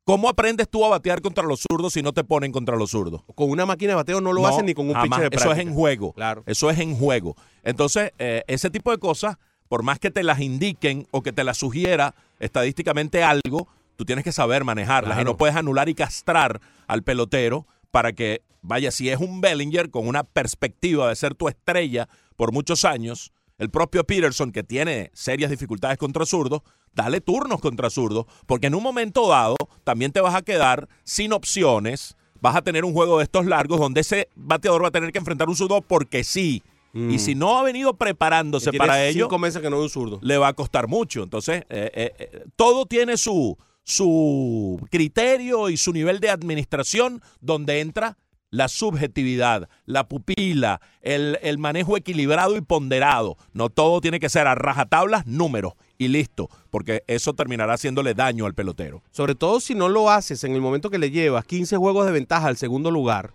Speaker 1: ¿Cómo aprendes tú a batear contra los zurdos si no te ponen contra los zurdos?
Speaker 2: Con una máquina de bateo no lo
Speaker 1: No,
Speaker 2: hacen ni con un pitcher de
Speaker 1: Eso es
Speaker 2: práctica.
Speaker 1: en juego.
Speaker 2: Claro.
Speaker 1: Eso es en juego. Entonces, eh, ese tipo de cosas, por más que te las indiquen o que te las sugiera estadísticamente algo, tú tienes que saber manejarlas y no puedes anular y castrar al pelotero para que, vaya, si es un Bellinger con una perspectiva de ser tu estrella por muchos años, el propio Peterson, que tiene serias dificultades contra zurdos, dale turnos contra zurdos, porque en un momento dado también te vas a quedar sin opciones. Vas a tener un juego de estos largos donde ese bateador va a tener que enfrentar un zurdo porque sí. Y si no ha venido preparándose para ello,
Speaker 2: cinco meses que no es un zurdo.
Speaker 1: le va a costar mucho. Entonces, eh, eh, eh, todo tiene su, su criterio y su nivel de administración donde entra la subjetividad, la pupila, el, el manejo equilibrado y ponderado. No todo tiene que ser a rajatablas, números y listo, porque eso terminará haciéndole daño al pelotero.
Speaker 2: Sobre todo si no lo haces en el momento que le llevas 15 juegos de ventaja al segundo lugar,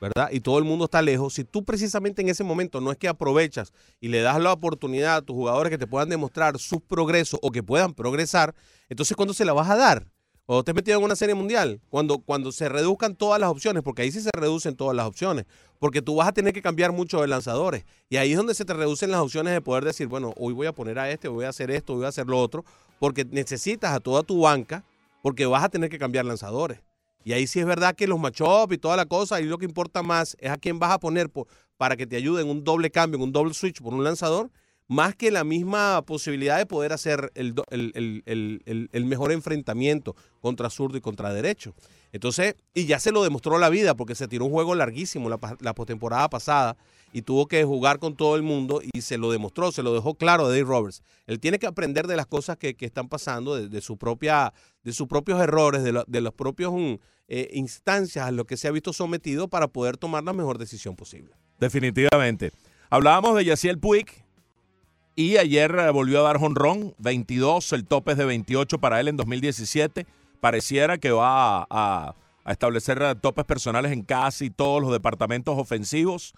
Speaker 2: ¿verdad? Y todo el mundo está lejos. Si tú precisamente en ese momento no es que aprovechas y le das la oportunidad a tus jugadores que te puedan demostrar sus progresos o que puedan progresar, entonces ¿cuándo se la vas a dar? Cuando has metido en una serie mundial, cuando, cuando se reduzcan todas las opciones, porque ahí sí se reducen todas las opciones, porque tú vas a tener que cambiar mucho de lanzadores. Y ahí es donde se te reducen las opciones de poder decir, bueno, hoy voy a poner a este, voy a hacer esto, voy a hacer lo otro, porque necesitas a toda tu banca, porque vas a tener que cambiar lanzadores. Y ahí sí es verdad que los matchups y toda la cosa, ahí lo que importa más es a quién vas a poner po- para que te ayude en un doble cambio, en un doble switch por un lanzador, más que la misma posibilidad de poder hacer el- el- el- el mejor enfrentamiento contra zurdo y contra derecho. Entonces, y ya se lo demostró la vida, porque se tiró un juego larguísimo la, postemporada pasada y tuvo que jugar con todo el mundo y se lo demostró, se lo dejó claro a Dave Roberts. Él tiene que aprender de las cosas que, están pasando, de, de su propia, de sus propios errores, de, lo- de los propios mm, eh, instancias a los que se ha visto sometido para poder tomar la mejor decisión posible.
Speaker 1: Definitivamente. Hablábamos de Yaciel Puig y ayer eh, volvió a dar jonrón, 22, el tope es de 28 para él en 2017. Pareciera que va a, establecer topes personales en casi todos los departamentos ofensivos.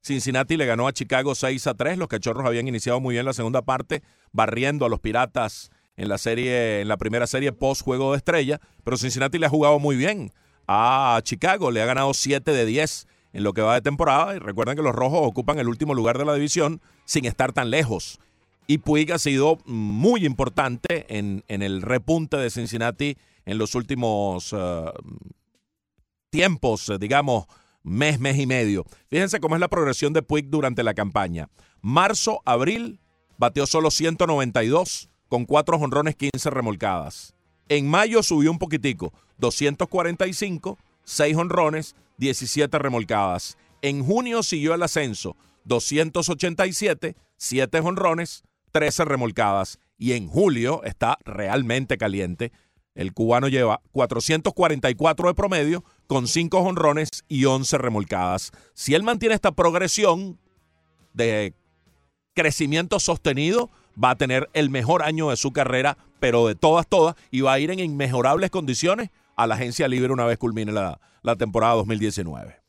Speaker 1: Cincinnati le ganó a Chicago 6 a 3. Los cachorros habían iniciado muy bien la segunda parte, barriendo a los piratas en la serie, en la primera serie post juego de estrella. Pero Cincinnati le ha jugado muy bien a Chicago. Le ha ganado 7 de 10 en lo que va de temporada. Y recuerden que los rojos ocupan el último lugar de la división sin estar tan lejos. Y Puig ha sido muy importante en el repunte de Cincinnati en los últimos eh, tiempos, eh, digamos, mes, mes y medio. Fíjense cómo es la progresión de Puig durante la campaña. Marzo, abril, bateó solo 192 con 4 jonrones, 15 remolcadas. En mayo subió un poquitico, 245, 6 honrones, 17 remolcadas. En junio siguió el ascenso, 287, 7 honrones, 13 remolcadas. Y en julio está realmente caliente. El cubano lleva 444 de promedio con 5 honrones y 11 remolcadas. Si él mantiene esta progresión de crecimiento sostenido, va a tener el mejor año de su carrera, pero de todas, todas, y va a ir en inmejorables condiciones a la agencia libre una vez culmine la, la temporada 2019.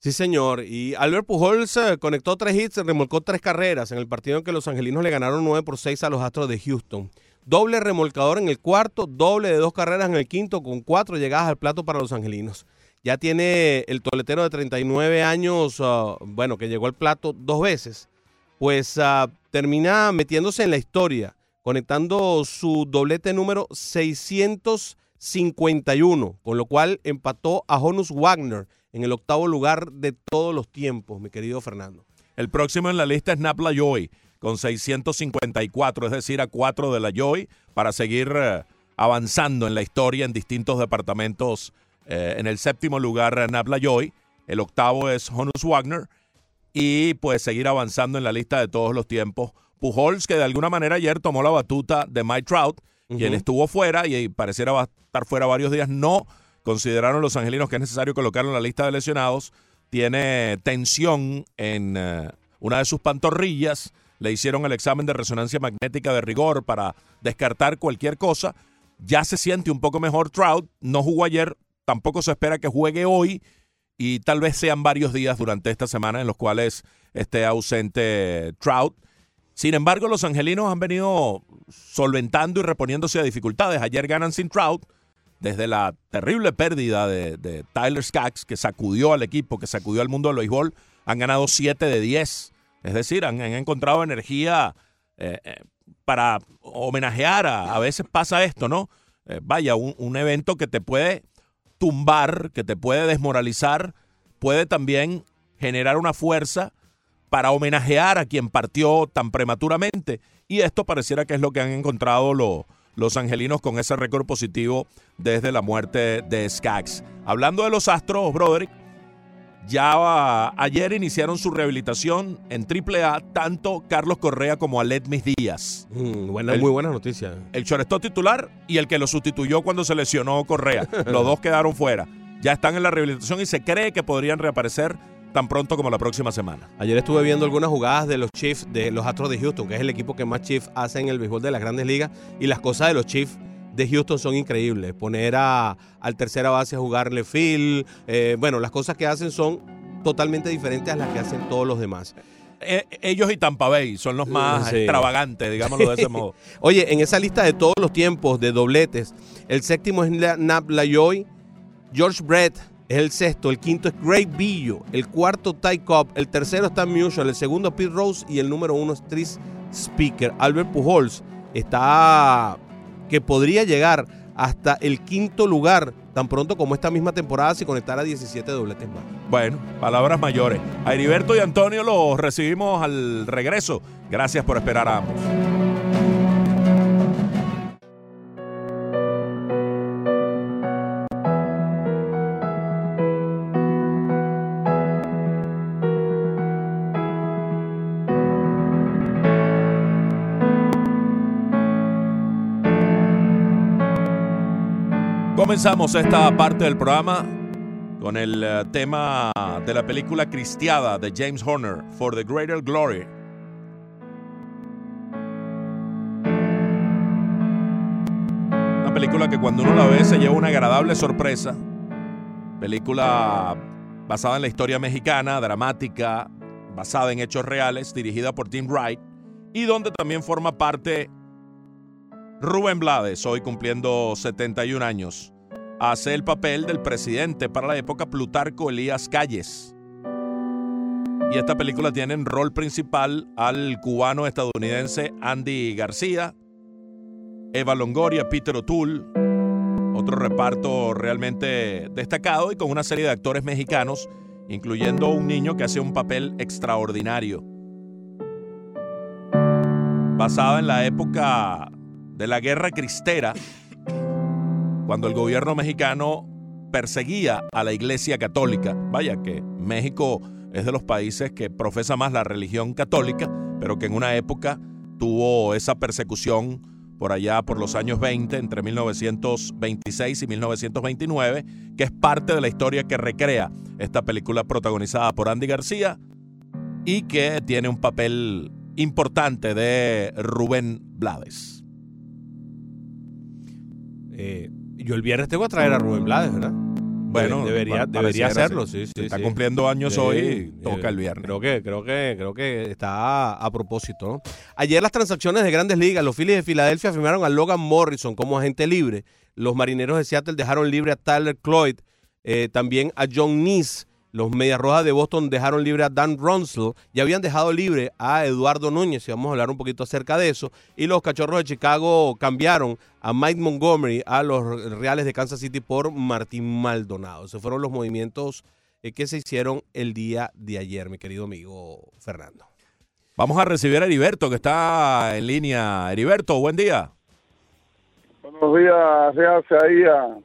Speaker 2: Sí, señor. Y Albert Pujols eh, conectó tres hits, remolcó tres carreras en el partido en que los angelinos le ganaron 9 por 6 a los Astros de Houston. Doble remolcador en el cuarto, doble de dos carreras en el quinto, con cuatro llegadas al plato para los angelinos. Ya tiene el toletero de 39 años, uh, bueno, que llegó al plato dos veces, pues uh, termina metiéndose en la historia, conectando su doblete número 651, con lo cual empató a Honus Wagner en el octavo lugar de todos los tiempos, mi querido Fernando.
Speaker 1: El próximo en la lista es Napla Joy, con 654, es decir, a cuatro de la Joy, para seguir eh, avanzando en la historia en distintos departamentos. Eh, en el séptimo lugar, Napla Joy. El octavo es Honus Wagner. Y pues seguir avanzando en la lista de todos los tiempos. Pujols, que de alguna manera ayer tomó la batuta de Mike Trout, quien estuvo fuera y pareciera va a estar fuera varios días. No consideraron los angelinos que es necesario colocarlo en la lista de lesionados. Tiene tensión en eh, una de sus pantorrillas. Le hicieron el examen de resonancia magnética de rigor para descartar cualquier cosa. Ya se siente un poco mejor Trout. No jugó ayer, tampoco se espera que juegue hoy. Y tal vez sean varios días durante esta semana en los cuales esté ausente Trout. Sin embargo, los angelinos han venido solventando y reponiéndose a dificultades. Ayer ganan sin Trout desde la terrible pérdida de, Tyler Skaggs, que sacudió al equipo, que sacudió al mundo del béisbol, han ganado 7 de 10. Es decir, han, encontrado energía eh, eh, para homenajear. A, a, veces pasa esto, ¿no? Eh, vaya, un, un evento que te puede tumbar, que te puede desmoralizar, puede también generar una fuerza para homenajear a quien partió tan prematuramente. Y esto pareciera que es lo que han encontrado los, los angelinos con ese récord positivo desde la muerte de Skaggs. Hablando de los Astros, Broderick, ya ayer iniciaron su rehabilitación en AAA tanto Carlos Correa como Aletmis Díaz.
Speaker 2: Mm, buena, muy buena noticia.
Speaker 1: El shortstop titular y el que lo sustituyó cuando se lesionó Correa. Los dos quedaron fuera. Ya están en la rehabilitación y se cree que podrían reaparecer tan pronto como la próxima semana.
Speaker 2: Ayer estuve viendo algunas jugadas de los Chiefs, de los Astros de Houston, que es el equipo que más Chiefs hace en el béisbol de las grandes ligas, y las cosas de los Chiefs de Houston son increíbles. Poner a, al tercera base a jugarle Phil, eh, bueno, las cosas que hacen son totalmente diferentes a las que hacen todos los demás.
Speaker 1: Eh, ellos y Tampa Bay son los más sí. extravagantes, digámoslo de ese modo.
Speaker 2: Oye, en esa lista de todos los tiempos de dobletes, el séptimo es Nap Lajoy, George Brett es el sexto, el quinto es Greg Billo, el cuarto Ty Cobb, el tercero está Musial, el segundo Pete Rose y el número uno es Tris Speaker. Albert Pujols está que podría llegar hasta el quinto lugar tan pronto como esta misma temporada si conectara 17 dobletes más.
Speaker 1: Bueno, palabras mayores. A Heriberto y Antonio los recibimos al regreso. Gracias por esperar a ambos. Comenzamos esta parte del programa con el uh, tema de la película Cristiada de James Horner, For the Greater Glory. Una película que cuando uno la ve se lleva una agradable sorpresa. Película basada en la historia mexicana, dramática, basada en hechos reales, dirigida por Tim Wright y donde también forma parte Rubén Blades, hoy cumpliendo 71 años, hace el papel del presidente para la época Plutarco Elías Calles. Y esta película tiene en rol principal al cubano estadounidense Andy García, Eva Longoria, Peter O'Toole, otro reparto realmente destacado y con una serie de actores mexicanos incluyendo un niño que hace un papel extraordinario. Basada en la época de la Guerra Cristera, cuando el gobierno mexicano perseguía a la Iglesia Católica. Vaya que México es de los países que profesa más la religión católica, pero que en una época tuvo esa persecución por allá por los años 20, entre 1926 y 1929, que es parte de la historia que recrea esta película protagonizada por Andy García y que tiene un papel importante de Rubén Blades.
Speaker 2: Eh, yo el viernes tengo que traer a Rubén Blades, ¿verdad?
Speaker 1: Bueno,
Speaker 2: debería, debería hacerlo,
Speaker 1: sí.
Speaker 2: sí.
Speaker 1: Está
Speaker 2: sí.
Speaker 1: cumpliendo años
Speaker 2: Sí,
Speaker 1: hoy, toca
Speaker 2: eh,
Speaker 1: el viernes.
Speaker 2: Creo que, creo que, creo que está a propósito, ¿no? Ayer las transacciones de grandes ligas, los Phillies de Filadelfia firmaron a Logan Morrison como agente libre. Los marineros de Seattle dejaron libre a Tyler Cloyd, eh, también a John Neese. Los Medias Rojas de Boston dejaron libre a Dan Runsell y habían dejado libre a Eduardo Núñez, y vamos a hablar un poquito acerca de eso. Y los Cachorros de Chicago cambiaron a Mike Montgomery a los Reales de Kansas City por Martín Maldonado. Esos fueron los movimientos eh, que se hicieron el día de ayer, mi querido amigo Fernando.
Speaker 1: Vamos a recibir a Heriberto, que está en línea. Heriberto, buen día.
Speaker 5: Buenos días, se hace ahí a,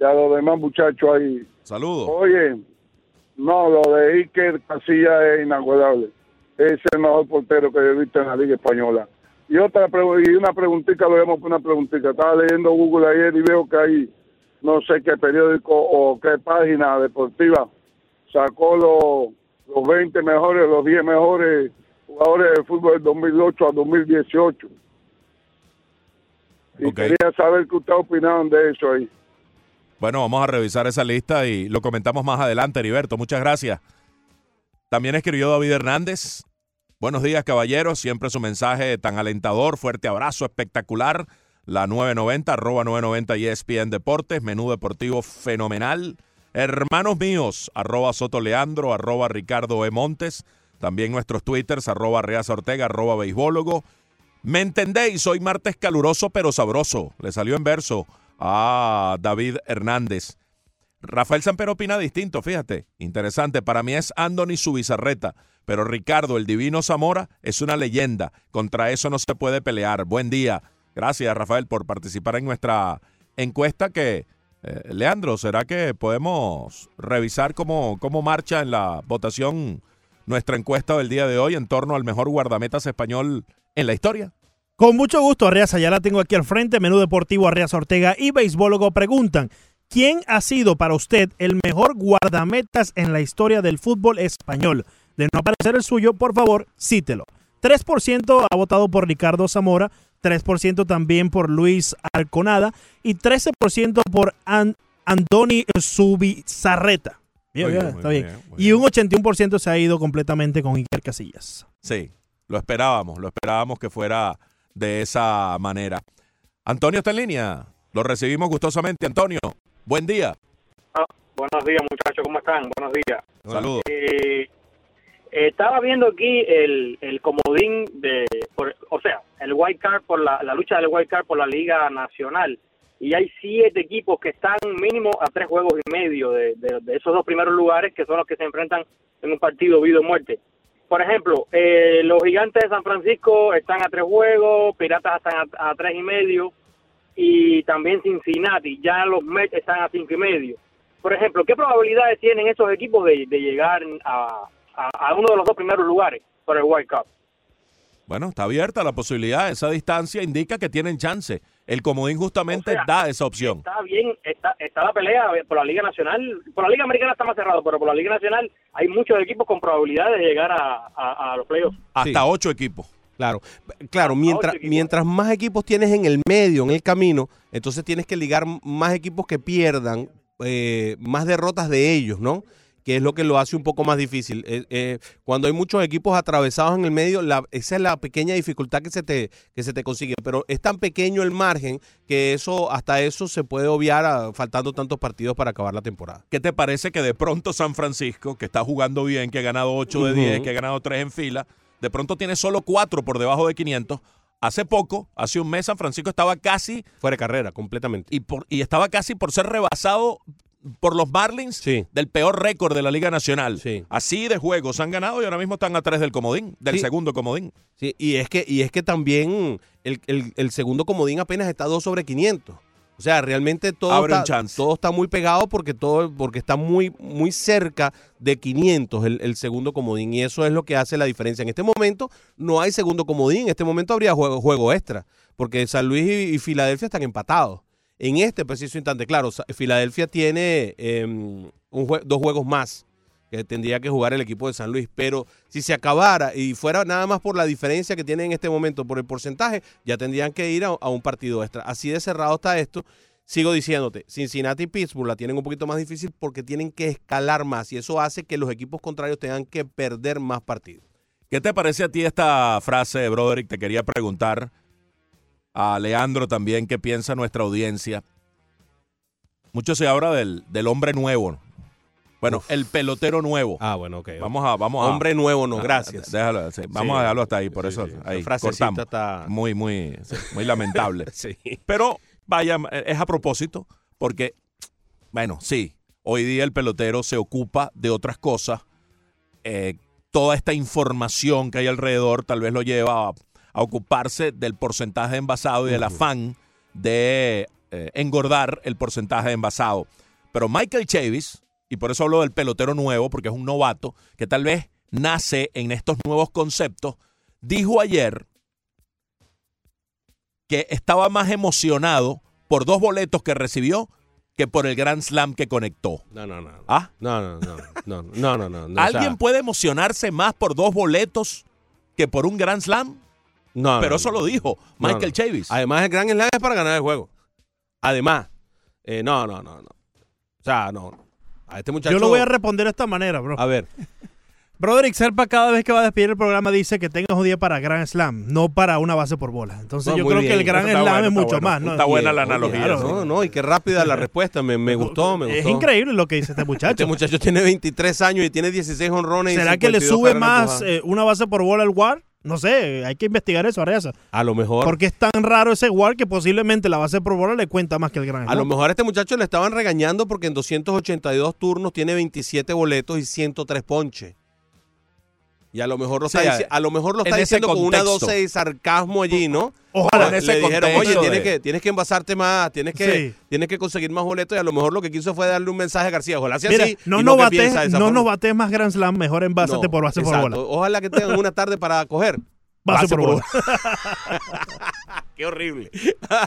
Speaker 5: y a los demás muchachos ahí.
Speaker 1: Saludos.
Speaker 5: Oye, no, lo de Iker Casillas es inaguardable. Es el mejor portero que he visto en la Liga Española. Y otra y una preguntita, lo llamo por una preguntita. Estaba leyendo Google ayer y veo que hay no sé qué periódico o qué página deportiva sacó los, los 20 mejores, los 10 mejores jugadores de fútbol del 2008 a 2018. Y quería saber qué ustedes opinaban de eso ahí.
Speaker 1: Bueno, vamos a revisar esa lista y lo comentamos más adelante, Heriberto. Muchas gracias. También escribió David Hernández. Buenos días, caballeros. Siempre su mensaje tan alentador. Fuerte abrazo, espectacular. La 990, arroba 990 ESPN Deportes. Menú deportivo fenomenal. Hermanos míos, arroba Soto Leandro, arroba Ricardo E. Montes. También nuestros twitters, arroba Reaza Ortega, arroba Beisbólogo. Me entendéis, hoy martes caluroso pero sabroso. Le salió en verso a David Hernández. Rafael Sampero opina distinto, fíjate. Interesante, para mí es Anthony Subizarreta, pero Ricardo, el divino Zamora, es una leyenda. Contra eso no se puede pelear. Buen día. Gracias, Rafael, por participar en nuestra encuesta que, eh, Leandro, ¿será que podemos revisar cómo, cómo marcha en la votación nuestra encuesta del día de hoy en torno al mejor guardametas español en la historia?
Speaker 4: Con mucho gusto, Arreaza, ya la tengo aquí al frente. Menú Deportivo Arreaza Ortega y Beisbólogo preguntan: ¿Quién ha sido para usted el mejor guardametas en la historia del fútbol español? De no aparecer el suyo, por favor, cítelo. 3% ha votado por Ricardo Zamora, 3% también por Luis Arconada y 13% por An- Andoni Subizarreta. Bien, bien,
Speaker 1: bien,
Speaker 4: está bien. Y un 81% se ha ido completamente con Iker Casillas.
Speaker 1: Sí, lo esperábamos, lo esperábamos que fuera de esa manera. Antonio está en línea, lo recibimos gustosamente. Antonio, buen día.
Speaker 6: Buenos días, muchachos, ¿cómo están? Buenos días.
Speaker 1: Saludos.
Speaker 6: Eh, estaba viendo aquí el, el comodín de, por- o sea, el white card por la, la lucha del white card por la Liga Nacional. Y hay siete equipos que están mínimo a tres juegos y medio de, de- de esos dos primeros lugares, que son los que se enfrentan en un partido vida o muerte. Por ejemplo, eh, los gigantes de San Francisco están a tres juegos, Piratas están a, tres y medio, y también Cincinnati, ya los Mets están a cinco y medio. Por ejemplo, ¿qué probabilidades tienen esos equipos de, llegar a, a- uno de los dos primeros lugares por el World Cup?
Speaker 1: Bueno, está abierta la posibilidad, esa distancia indica que tienen chance. El comodín justamente
Speaker 6: O sea,
Speaker 1: da esa opción.
Speaker 6: Está bien, está, está la pelea por la Liga Nacional. Por la Liga Americana está más cerrado, pero por la Liga Nacional hay muchos equipos con probabilidad de llegar a, a- a los playoffs.
Speaker 1: Hasta
Speaker 2: Sí.
Speaker 1: ocho equipos.
Speaker 2: Claro, claro, mientras, mientras más equipos tienes en el medio, en el camino, entonces tienes que ligar más equipos que pierdan, eh, más derrotas de ellos, ¿no? Que es lo que lo hace un poco más difícil. Eh, eh, cuando hay muchos equipos atravesados en el medio, la- esa es la pequeña dificultad que se, te, que se te consigue. Pero es tan pequeño el margen que eso hasta eso se puede obviar a- faltando tantos partidos para acabar la temporada.
Speaker 1: ¿Qué te parece que de pronto San Francisco, que está jugando bien, que ha ganado 8 de
Speaker 2: Ujú.
Speaker 1: 10, que ha ganado 3 en fila, de pronto tiene solo 4 por debajo de 500? Hace poco, hace un mes, San Francisco estaba casi
Speaker 2: Fuera de carrera, completamente.
Speaker 1: y, por, y estaba casi por ser rebasado por los Marlins
Speaker 2: Sí.
Speaker 1: del peor récord de la Liga Nacional.
Speaker 2: Sí.
Speaker 1: Así de juegos han ganado y ahora mismo están a tres del comodín, del
Speaker 2: Sí.
Speaker 1: segundo comodín.
Speaker 2: Sí, y es que, y es que también el, el- el segundo comodín apenas está 2 sobre 500. O sea, realmente todo, está, todo está muy pegado porque todo porque está muy, muy cerca de 500 el, el segundo comodín y eso es lo que hace la diferencia. En este momento no hay segundo comodín, en este momento habría juego, juego extra porque San Luis y, y Filadelfia están empatados. En este preciso instante, claro, Filadelfia tiene eh, un dos juegos más que tendría que jugar el equipo de San Luis. Pero si se acabara y fuera nada más por la diferencia que tiene en este momento por el porcentaje, ya tendrían que ir a, a un partido extra. Así de cerrado está esto. Sigo diciéndote, Cincinnati y Pittsburgh la tienen un poquito más difícil porque tienen que escalar más y eso hace que los equipos contrarios tengan que perder más partidos.
Speaker 1: ¿Qué te parece a ti esta frase, Broderick? Te quería preguntar a Leandro también qué piensa nuestra audiencia. Mucho se habla del, del hombre nuevo. Bueno,
Speaker 2: Uf.
Speaker 1: el pelotero nuevo.
Speaker 2: Ah, bueno, ok.
Speaker 1: Vamos a, vamos a.
Speaker 2: Hombre nuevo, no,
Speaker 1: Ah,
Speaker 2: gracias.
Speaker 1: Déjalo, sí, vamos
Speaker 2: Sí.
Speaker 1: a dejarlo hasta ahí, por
Speaker 2: Sí,
Speaker 1: eso ahí cortamos.
Speaker 2: está-
Speaker 1: Muy, muy, muy lamentable.
Speaker 2: Sí.
Speaker 1: Pero vaya, es a propósito, porque, bueno, sí, hoy día el pelotero se ocupa de otras cosas. Eh, toda esta información que hay alrededor tal vez lo lleva a, a ocuparse del porcentaje de envasado y del afán de eh, engordar el porcentaje de envasado. Pero Michael Chavis, y por eso hablo del pelotero nuevo, porque es un novato que tal vez nace en estos nuevos conceptos, dijo ayer que estaba más emocionado por dos boletos que recibió que por el Grand Slam que conectó.
Speaker 2: No, no, no.
Speaker 1: ¿Ah?
Speaker 2: No, no, no. No, no, no, no. no, o
Speaker 1: ¿Alguien
Speaker 2: sea,
Speaker 1: puede emocionarse más por dos boletos que por un Grand Slam?
Speaker 2: No,
Speaker 1: Pero
Speaker 2: no.
Speaker 1: eso lo dijo Michael
Speaker 2: no.
Speaker 1: Chavis.
Speaker 2: Además, el gran slam es para ganar el juego. Además, eh, no, no, no, no. O sea, no. A este muchacho.
Speaker 4: Yo lo voy a responder de esta manera, bro.
Speaker 2: A ver,
Speaker 4: Broderick Serpa cada vez que va a despedir el programa dice que tengas un día para Grand Slam, no para una base por bola. Entonces
Speaker 2: No,
Speaker 4: yo creo que el Grand Slam
Speaker 1: bueno,
Speaker 4: es mucho
Speaker 1: bueno.
Speaker 4: más. ¿no?
Speaker 1: Está buena la analogía.
Speaker 4: claro,
Speaker 1: sí.
Speaker 2: no, no, y qué rápida la respuesta. Me, me gustó, me
Speaker 4: Es
Speaker 2: gustó.
Speaker 4: increíble lo que dice este muchacho.
Speaker 2: Este muchacho tiene 23 años y tiene 16 honrones. y
Speaker 4: ¿Será que le
Speaker 2: 52
Speaker 4: sube más eh, una base por bola al WAR? No sé, hay que investigar eso, Arreaza.
Speaker 2: A lo mejor.
Speaker 4: Porque es tan raro ese WAR que posiblemente la base por bola le cuenta más que el Grand
Speaker 2: A lo mejor a este muchacho le estaban regañando porque en 282 turnos tiene 27 boletos y 103 ponches. Y a lo mejor lo está,
Speaker 1: a-
Speaker 2: dici- a lo mejor lo está diciendo con una dosis de sarcasmo allí, ¿no?
Speaker 4: Ojalá.
Speaker 1: en ese
Speaker 2: le dijeron, oye, tienes
Speaker 1: de-
Speaker 2: que, tienes que envasarte más, tienes que,
Speaker 4: Sí.
Speaker 2: tienes que conseguir más boletos y a lo mejor lo que quiso fue darle un mensaje a García. Ojalá sea
Speaker 4: Mira,
Speaker 2: así.
Speaker 4: no, nos
Speaker 2: que
Speaker 4: bates, no
Speaker 2: forma.
Speaker 4: nos bates más Grand Slam, mejor envásate
Speaker 2: No,
Speaker 4: por base por bola.
Speaker 2: Ojalá que tengan una tarde para coger.
Speaker 4: Base, por bola.
Speaker 2: Qué horrible.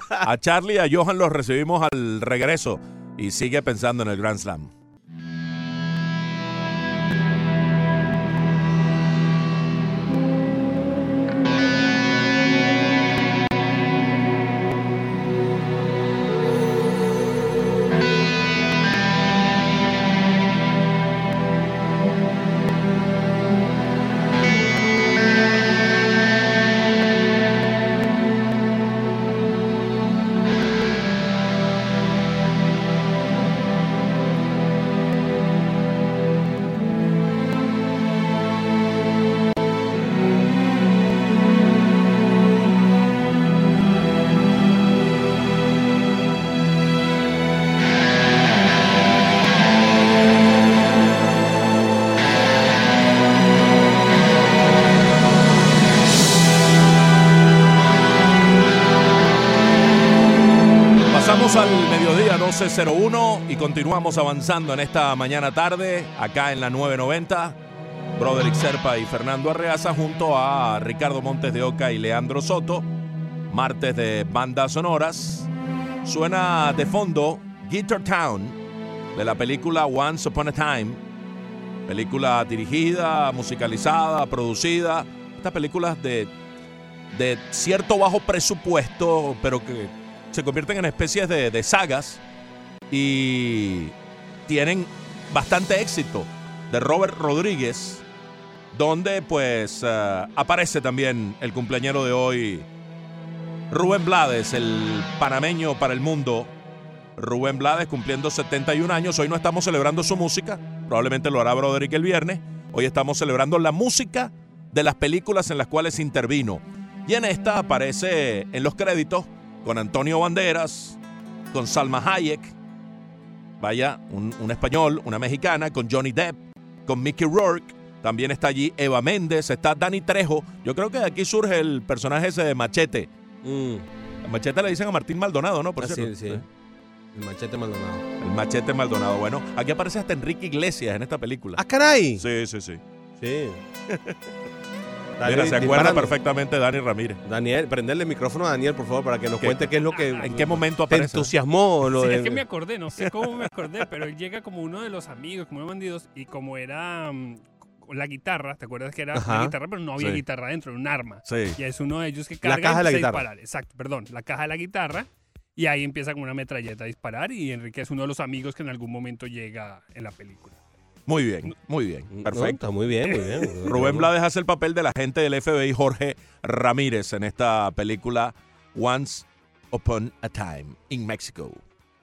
Speaker 1: A Charlie y a Johan los recibimos al regreso y sigue pensando en el Grand Slam. 301 y continuamos avanzando en esta mañana tarde, acá en la 990. Broderick Serpa y Fernando Arreaza junto a Ricardo Montes de Oca y Leandro Soto. Martes de bandas sonoras. Suena de fondo Guitar Town de la película Once Upon a Time. Película dirigida, musicalizada, producida. Estas películas de, de cierto bajo presupuesto, pero que se convierten en especies de, de sagas y tienen bastante éxito. De Robert Rodríguez, donde pues eh, aparece también el cumpleañero de hoy, Rubén Blades, el panameño para el mundo. Rubén Blades cumpliendo 71 años. Hoy no estamos celebrando su música, probablemente lo hará Broderick el viernes. Hoy estamos celebrando la música de las películas en las cuales intervino. Y en esta aparece en los créditos con Antonio Banderas, con Salma Hayek, Vaya, un, un español, una mexicana, con Johnny Depp, con Mickey Rourke. También está allí Eva Méndez, está Danny Trejo. Yo creo que de aquí surge el personaje ese de Machete.
Speaker 2: Mm,
Speaker 1: Machete le dicen a Martín Maldonado, ¿no? Por
Speaker 2: ah, sí, sí. El machete Maldonado.
Speaker 1: El Machete Maldonado. Bueno, aquí aparece hasta Enrique Iglesias en esta película.
Speaker 2: ¡Ah, caray!
Speaker 1: Sí, sí, sí.
Speaker 2: Sí.
Speaker 1: Mira, se acuerda
Speaker 2: disparando.
Speaker 1: perfectamente Dani Ramírez.
Speaker 2: Daniel, prenderle el micrófono a Daniel, por favor, para que nos
Speaker 1: ¿Qué?
Speaker 2: cuente qué es lo que
Speaker 1: ¿En qué momento
Speaker 2: te
Speaker 1: aparece?
Speaker 2: entusiasmó. Lo
Speaker 7: Sí,
Speaker 2: de-
Speaker 7: es que me acordé, no sé cómo me acordé, pero él llega como uno de los amigos, como unos bandidos, y como era mm, con la guitarra, ¿te acuerdas que era
Speaker 2: Ajá.
Speaker 7: una guitarra, pero no había
Speaker 1: Sí.
Speaker 7: guitarra dentro, era un arma.
Speaker 1: Sí.
Speaker 7: Y es uno de ellos que
Speaker 2: La
Speaker 7: carga
Speaker 2: caja de la
Speaker 7: y empieza a
Speaker 2: guitarra.
Speaker 7: disparar. Exacto, perdón, la caja de la guitarra. Y ahí empieza con una metralleta a disparar y Enrique es uno de los amigos que en algún momento llega en la película.
Speaker 1: Muy bien, muy bien.
Speaker 2: No,
Speaker 1: Perfecto.
Speaker 2: está muy bien, muy bien.
Speaker 1: Rubén Blades hace el papel del agente del FBI Jorge Ramírez en esta película Once Upon a Time in Mexico.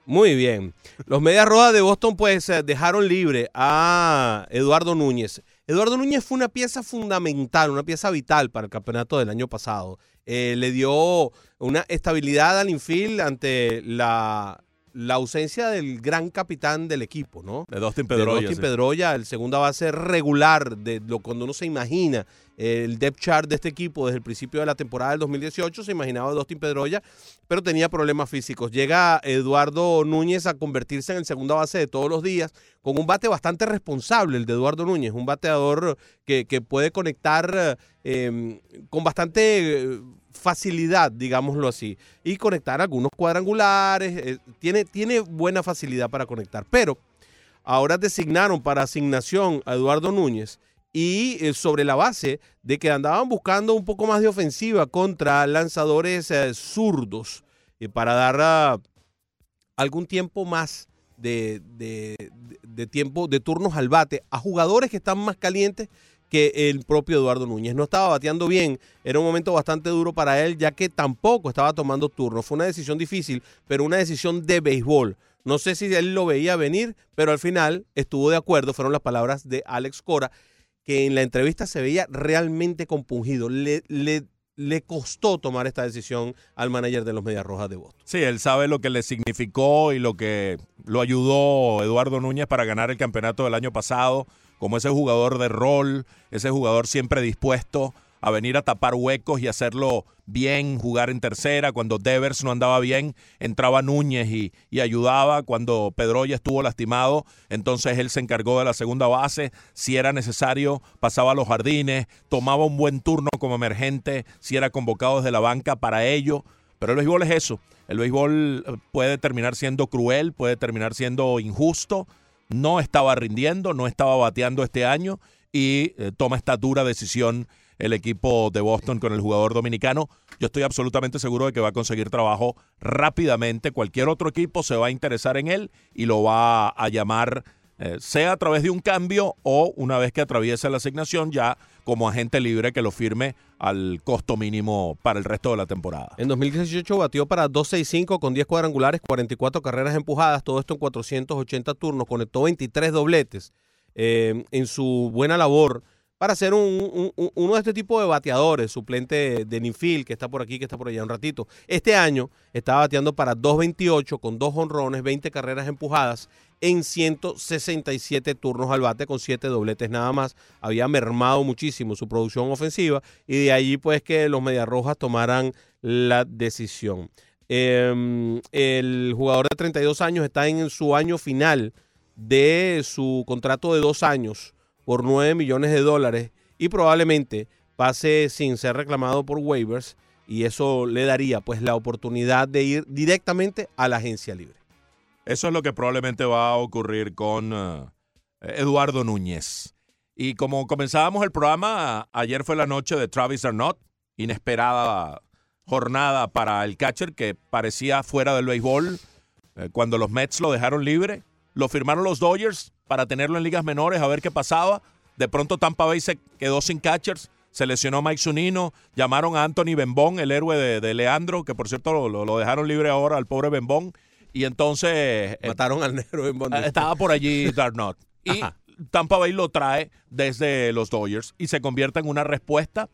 Speaker 2: Muy bien. Los Medias Rojas de Boston pues eh, dejaron libre a Eduardo Núñez. Eduardo Núñez fue una pieza fundamental, una pieza vital para el campeonato del año pasado. Eh, le dio una estabilidad al infield ante la, la ausencia del gran capitán del equipo, ¿no?
Speaker 1: De Dustin
Speaker 2: de
Speaker 1: Pedroia.
Speaker 2: Dustin
Speaker 1: sí.
Speaker 2: Pedroia, el segunda base regular de lo cuando uno se imagina el depth chart de este equipo desde el principio de la temporada del 2018 se imaginaba a Dustin Pedroia, pero tenía problemas físicos. Llega Eduardo Núñez a convertirse en el segunda base de todos los días con un bate bastante responsable el de Eduardo Núñez, un bateador que, que puede conectar eh, con bastante eh, facilidad, digámoslo así, y conectar algunos cuadrangulares, eh, tiene, tiene buena facilidad para conectar, pero ahora designaron para asignación a Eduardo Núñez y eh, sobre la base de que andaban buscando un poco más de ofensiva contra lanzadores eh, zurdos para dar ah, algún tiempo más de- de- de tiempo de turnos al bate a jugadores que están más calientes que el propio Eduardo Núñez. No estaba bateando bien, era un momento bastante duro para él, ya que tampoco estaba tomando turnos. Fue una decisión difícil, pero una decisión de béisbol. No sé si él lo veía venir, pero al final estuvo de acuerdo, fueron las palabras de Alex Cora, que en la entrevista se veía realmente compungido. Le, le, le costó tomar esta decisión al manager de los Medias Rojas de Boston.
Speaker 1: Sí, él sabe lo que le significó y lo que lo ayudó Eduardo Núñez para ganar el campeonato del año pasado, como ese jugador de rol, ese jugador siempre dispuesto a venir a tapar huecos y hacerlo bien, jugar en tercera. Cuando Devers no andaba bien, entraba Núñez y, y ayudaba. Cuando Pedroya estuvo lastimado, entonces él se encargó de la segunda base. Si era necesario, pasaba a los jardines, tomaba un buen turno como emergente, si era convocado desde la banca para ello. Pero el béisbol es eso. El béisbol eh, puede terminar siendo cruel, puede terminar siendo injusto. No estaba rindiendo, no estaba bateando este año y eh, toma esta dura decisión el equipo de Boston con el jugador dominicano. Yo estoy absolutamente seguro de que va a conseguir trabajo rápidamente. Cualquier otro equipo se va a interesar en él y lo va a llamar, eh, sea a través de un cambio o una vez que atraviese la asignación ya como agente libre que lo firme al costo mínimo para el resto de la temporada.
Speaker 2: En 2018 batió para 265 con 10 cuadrangulares, 44 carreras empujadas, todo esto en 480 turnos, conectó 23 dobletes eh, en su buena labor para ser un- uno de este tipo de bateadores, suplente de Ninfield, que está por aquí, que está por allá un ratito. Este año estaba bateando para 228 con dos honrones, 20 carreras empujadas en 167 turnos al bate con 7 dobletes nada más. Había mermado muchísimo su producción ofensiva y de allí pues que los Medias Rojas tomaran la decisión. Eh, el jugador de 32 años está en su año final de su contrato de dos años por 9 millones de dólares y probablemente pase sin ser reclamado por waivers y eso le daría pues la oportunidad de ir directamente a la agencia libre.
Speaker 1: Eso es lo que probablemente va a ocurrir con eh, Eduardo Núñez. Y como comenzábamos el programa, ayer fue la noche de Travis Arnott, inesperada jornada para el catcher que parecía fuera del béisbol. Eh, cuando los Mets lo dejaron libre, lo firmaron los Dodgers para tenerlo en ligas menores a ver qué pasaba. De pronto Tampa Bay se quedó sin catchers, se lesionó Mike Zunino, llamaron a Anthony Bembón, el héroe de, Leandro, que por cierto lo- lo dejaron libre ahora al pobre Bembón. Y entonces eh,
Speaker 2: Mataron al negro en Bond.
Speaker 1: eh, estaba por allí Darnot. Y
Speaker 2: Ajá.
Speaker 1: Tampa Bay lo trae desde los Dodgers y se convierte en una respuesta.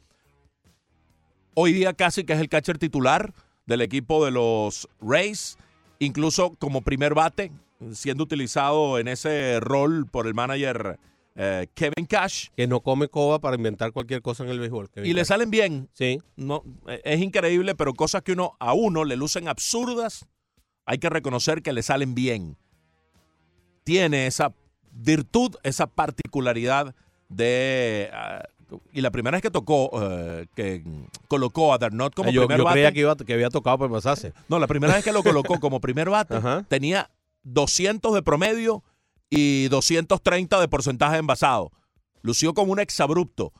Speaker 1: Hoy día casi que es el catcher titular del equipo de los Rays, incluso como primer bate siendo utilizado en ese rol por el manager eh, Kevin Cash.
Speaker 2: Que no come coba para inventar cualquier cosa en el béisbol. Kevin
Speaker 1: Y le salen bien.
Speaker 2: Sí.
Speaker 1: No, eh, es increíble, pero cosas que uno a uno le lucen absurdas, hay que reconocer que le salen bien. Tiene esa virtud, esa particularidad de... ah, y la primera vez que tocó, eh, que colocó a Darnot como
Speaker 2: Ah, yo
Speaker 1: primer
Speaker 2: yo
Speaker 1: bate,
Speaker 2: creía que, iba, que había tocado para pasarse.
Speaker 1: no, la primera vez que lo colocó como primer bate,
Speaker 2: Ajá.
Speaker 1: tenía 200 de promedio y 230 de porcentaje envasado. Lució como un exabrupto.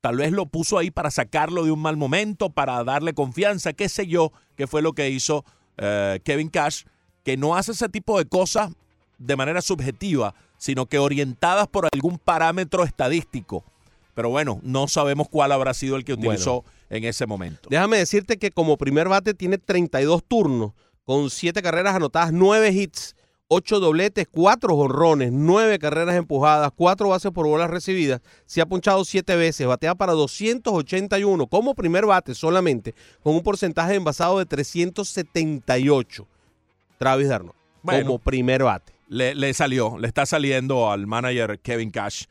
Speaker 1: Tal vez lo puso ahí para sacarlo de un mal momento, para darle confianza, qué sé yo, qué fue lo que hizo eh, Kevin Cash, que no hace ese tipo de cosas de manera subjetiva, sino que orientadas por algún parámetro estadístico. Pero bueno, no sabemos cuál habrá sido el que
Speaker 2: Bueno.
Speaker 1: utilizó en ese momento.
Speaker 2: Déjame decirte que como primer bate tiene 32 turnos, con 7 carreras anotadas, 9 hits, 8 dobletes, 4 jonrones, 9 carreras empujadas, 4 bases por bolas recibidas. Se ha punchado 7 veces, batea para 281 como primer bate solamente, con un porcentaje de envasado de 378. Travis Darno,
Speaker 1: Bueno.
Speaker 2: como primer bate.
Speaker 1: le, le salió, le está saliendo al manager Kevin Cash.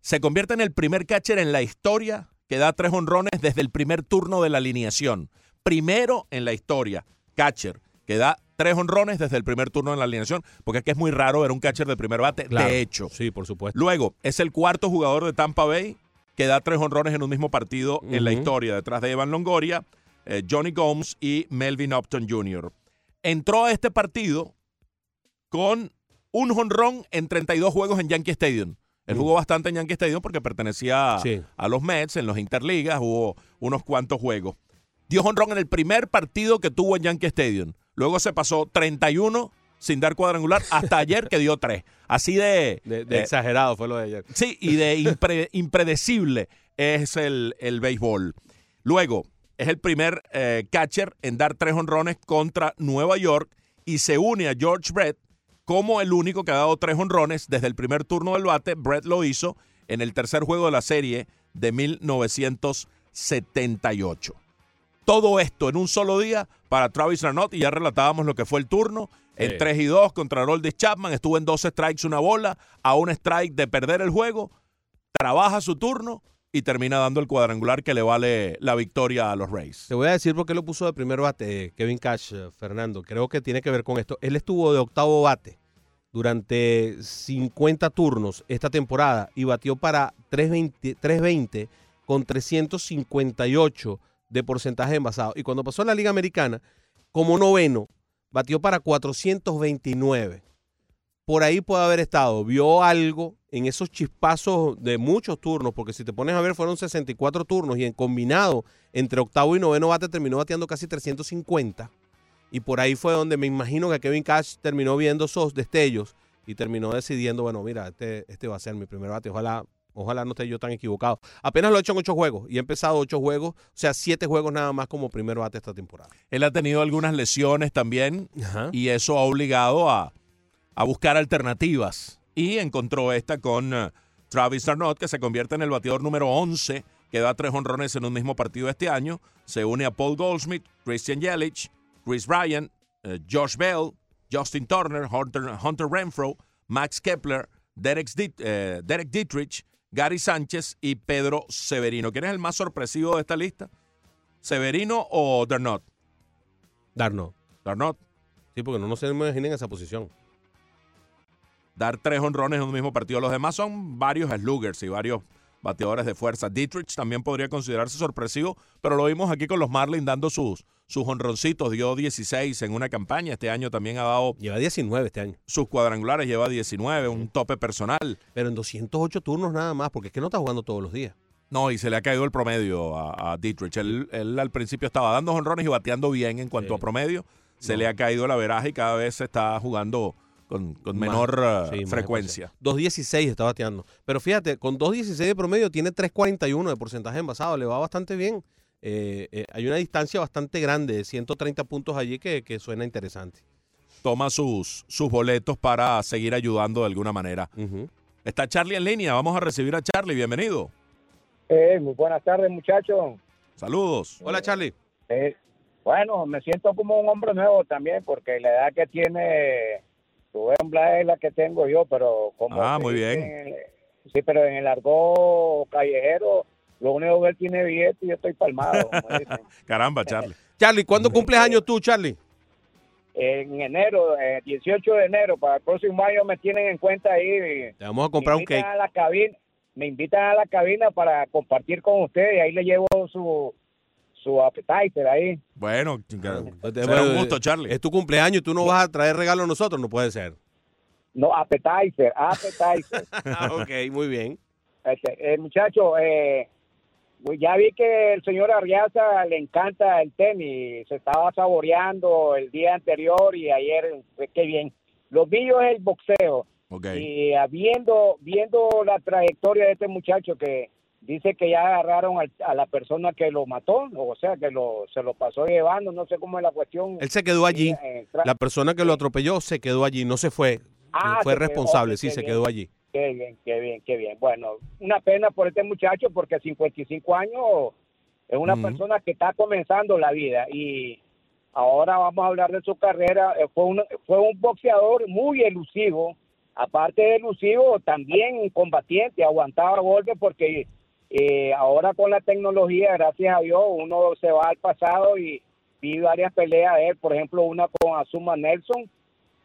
Speaker 1: Se convierte en el primer catcher en la historia que da tres honrones desde el primer turno de la alineación. Primero en la historia, catcher que da tres honrones desde el primer turno de la alineación, porque es que es muy raro ver un catcher de primer bate,
Speaker 2: Claro.
Speaker 1: de hecho.
Speaker 2: Sí, por supuesto.
Speaker 1: Luego, es el cuarto jugador de Tampa Bay que da tres honrones en un mismo partido en la historia, detrás de Evan Longoria, eh, Johnny Gomes y Melvin Upton Jr. Entró a este partido con un jonrón en 32 juegos en Yankee Stadium. Él
Speaker 2: Mm.
Speaker 1: jugó bastante en Yankee Stadium porque pertenecía
Speaker 2: Sí.
Speaker 1: a los Mets, en los interligas, hubo unos cuantos juegos. Dio jonrón en el primer partido que tuvo en Yankee Stadium. Luego se pasó 31 sin dar cuadrangular hasta ayer que dio 3. Así de,
Speaker 2: De, de
Speaker 1: eh,
Speaker 2: exagerado fue lo de ayer.
Speaker 1: Sí, y de impre- impredecible es el, el béisbol. Luego, es el primer eh, catcher en dar tres honrones contra Nueva York y se une a George Brett como el único que ha dado tres honrones desde el primer turno del bate. Brett lo hizo en el tercer juego de la serie de 1978. Todo esto en un solo día para Travis Arnott y ya relatábamos lo que fue el turno. En
Speaker 2: Sí.
Speaker 1: 3 y 2 contra Roldis Chapman, estuvo en 12 strikes una bola, a un strike de perder el juego, trabaja su turno y termina dando el cuadrangular que le vale la victoria a los Rays.
Speaker 2: Te voy a decir por qué lo puso de primer bate eh, Kevin Cash, eh, Fernando. Creo que tiene que ver con esto. Él estuvo de octavo bate durante 50 turnos esta temporada y batió para 320, 320 con 358 de porcentaje de envasado. Y cuando pasó a la Liga Americana, como noveno, batió para 429. Por ahí puede haber estado. Vio algo en esos chispazos de muchos turnos, porque si te pones a ver, fueron 64 turnos y en combinado entre octavo y noveno bate terminó bateando casi 350. Y por ahí fue donde me imagino que Kevin Cash terminó viendo esos destellos y terminó decidiendo, bueno, mira, este, este va a ser mi primer bate. Ojalá, ojalá no esté yo tan equivocado. Apenas lo he hecho en ocho juegos y he empezado ocho juegos, o sea, siete juegos nada más como primer bate esta temporada.
Speaker 1: Él ha tenido algunas lesiones también
Speaker 2: Ajá.
Speaker 1: y eso ha obligado a, a buscar alternativas. Y encontró esta con eh, Travis Arnott, que se convierte en el bateador número 11, que da tres honrones en un mismo partido este año. Se une a Paul Goldschmidt, Christian Yelich, Chris Ryan, eh, Josh Bell, Justin Turner, Hunter, Hunter Renfro, Max Kepler, Derek, eh, Derek Dietrich, Gary Sánchez y Pedro Severino. ¿Quién es el más sorpresivo de esta lista? ¿Severino o Darnot?
Speaker 2: Darno.
Speaker 1: Darnot.
Speaker 2: Sí, porque no, no se imaginen en esa posición.
Speaker 1: dar tres honrones en un mismo partido. Los demás son varios sluggers y varios bateadores de fuerza. Dietrich también podría considerarse sorpresivo, pero lo vimos aquí con los Marlins dando sus, sus honroncitos. Dio 16 en una campaña. Este año también ha dado
Speaker 2: Lleva 19 este año.
Speaker 1: sus cuadrangulares, lleva 19, un tope personal.
Speaker 2: Pero en 208 turnos nada más, porque es que no está jugando todos los días.
Speaker 1: No, y se le ha caído el promedio a, a Dietrich. Él, él al principio estaba dando honrones y bateando bien en cuanto
Speaker 2: Sí.
Speaker 1: a promedio. Se
Speaker 2: No.
Speaker 1: le ha caído la veraja y cada vez se está jugando con, menor eh,
Speaker 2: sí, más
Speaker 1: frecuencia.
Speaker 2: 2.16 está bateando. Pero fíjate, con 2.16 de promedio tiene 3.41 de porcentaje envasado. Le va bastante bien. Eh, eh, hay una distancia bastante grande, de 130 puntos allí, que, que suena interesante.
Speaker 1: toma sus, sus boletos para seguir ayudando de alguna manera. Está Charlie en línea, vamos a recibir a Charlie, bienvenido.
Speaker 8: Eh, muy buenas tardes, muchachos.
Speaker 1: Saludos.
Speaker 2: Hola, Charlie.
Speaker 8: Eh, bueno, me siento como un hombre nuevo también, porque la edad que tiene Rubén Blas es la que tengo yo, pero como...
Speaker 1: Ah, muy bien.
Speaker 8: en el- sí, pero en el argot callejero, lo único que él tiene billete y yo estoy palmado, como dicen.
Speaker 1: Caramba, Charlie.
Speaker 2: Charlie, ¿cuándo cumples años tú, Charlie?
Speaker 8: En enero, eh, 18 de enero, para el próximo año me tienen en cuenta ahí.
Speaker 2: Te vamos a comprar un cake.
Speaker 8: A la cabina, me invitan a la cabina para compartir con ustedes y ahí le llevo su, su appetizer ahí.
Speaker 1: Bueno,
Speaker 2: Pues,
Speaker 1: será
Speaker 2: bueno,
Speaker 1: un gusto, Charlie.
Speaker 2: Es tu cumpleaños y tú no vas a traer regalo a nosotros, no puede ser.
Speaker 8: No, appetizer, appetizer.
Speaker 2: Ah, ok, muy bien.
Speaker 8: Este, eh, muchacho, eh, pues ya vi que el señor Arriaza le encanta el tenis, se estaba saboreando el día anterior y ayer, pues, qué bien. Lo mío es el boxeo
Speaker 1: Ok.
Speaker 8: y ah, viendo, viendo la trayectoria de este muchacho que dice que ya agarraron al- a la persona que lo mató, o sea, que lo, se lo pasó llevando, no sé cómo es la cuestión.
Speaker 2: Él se quedó allí.
Speaker 8: Eh,
Speaker 2: La persona que lo atropelló se quedó allí, no se fue.
Speaker 8: Ah,
Speaker 2: fue
Speaker 8: se quedó,
Speaker 2: responsable, sí, se
Speaker 8: bien.
Speaker 2: quedó allí.
Speaker 8: Qué bien, qué bien, qué bien. Bueno, una pena por este muchacho porque a 55 años es una persona que está comenzando la vida y ahora vamos a hablar de su carrera. Eh, Fue un, fue un boxeador muy elusivo, aparte de elusivo, también combatiente, aguantaba golpes porque eh, ahora con la tecnología, gracias a Dios, uno se va al pasado y vi varias peleas de él, por ejemplo, una con Azuma Nelson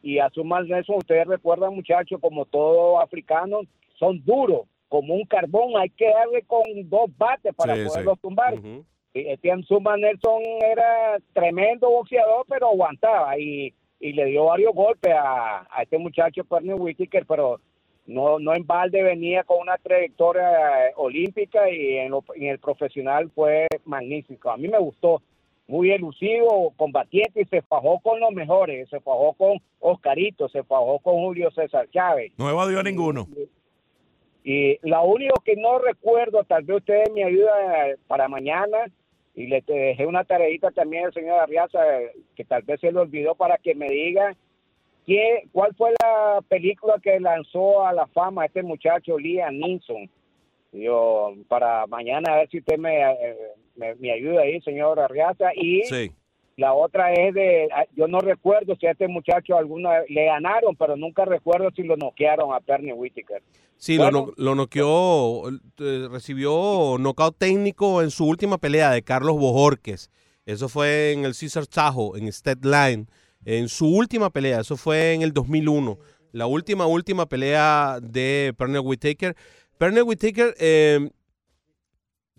Speaker 8: y Azuma Nelson, ustedes recuerdan muchachos, como todo africano, son duros, como un carbón, hay que darle con dos bates para
Speaker 1: Sí, sí.
Speaker 8: poderlos tumbar. Y Este Azuma Nelson era tremendo boxeador, pero aguantaba y, y le dio varios golpes a, a este muchacho Perny Whitaker, pero no, no en balde venía con una trayectoria eh, olímpica y en, lo- en el profesional fue magnífico. A mí me gustó, muy elusivo, combatiente y se fajó con los mejores, se fajó con Oscarito, se fajó con Julio César Chávez.
Speaker 1: No evadió a ninguno.
Speaker 8: Y lo único que no recuerdo, tal vez ustedes me ayudan para mañana, y le dejé una tareita también al señor Arriaza, eh, que tal vez se le olvidó para que me diga qué, cuál fue la película que lanzó a la fama este muchacho Liam Neeson. Yo, para mañana a ver si usted me, eh, me, me ayuda ahí, señor Arriaza. Y
Speaker 1: Sí.
Speaker 8: la otra es de, ah, yo no recuerdo si a este muchacho alguna le ganaron, pero nunca recuerdo si lo noquearon a Perny Whitaker.
Speaker 2: Sí,
Speaker 8: Bueno.
Speaker 2: lo, no- lo noqueó, eh, recibió knockout técnico en su última pelea de Carlos Bojorques. Eso fue en el Cesar Tajo, en State Line. En su última pelea, eso fue en el 2001. La última, última pelea de Pernell Whitaker. Pernell Whitaker eh,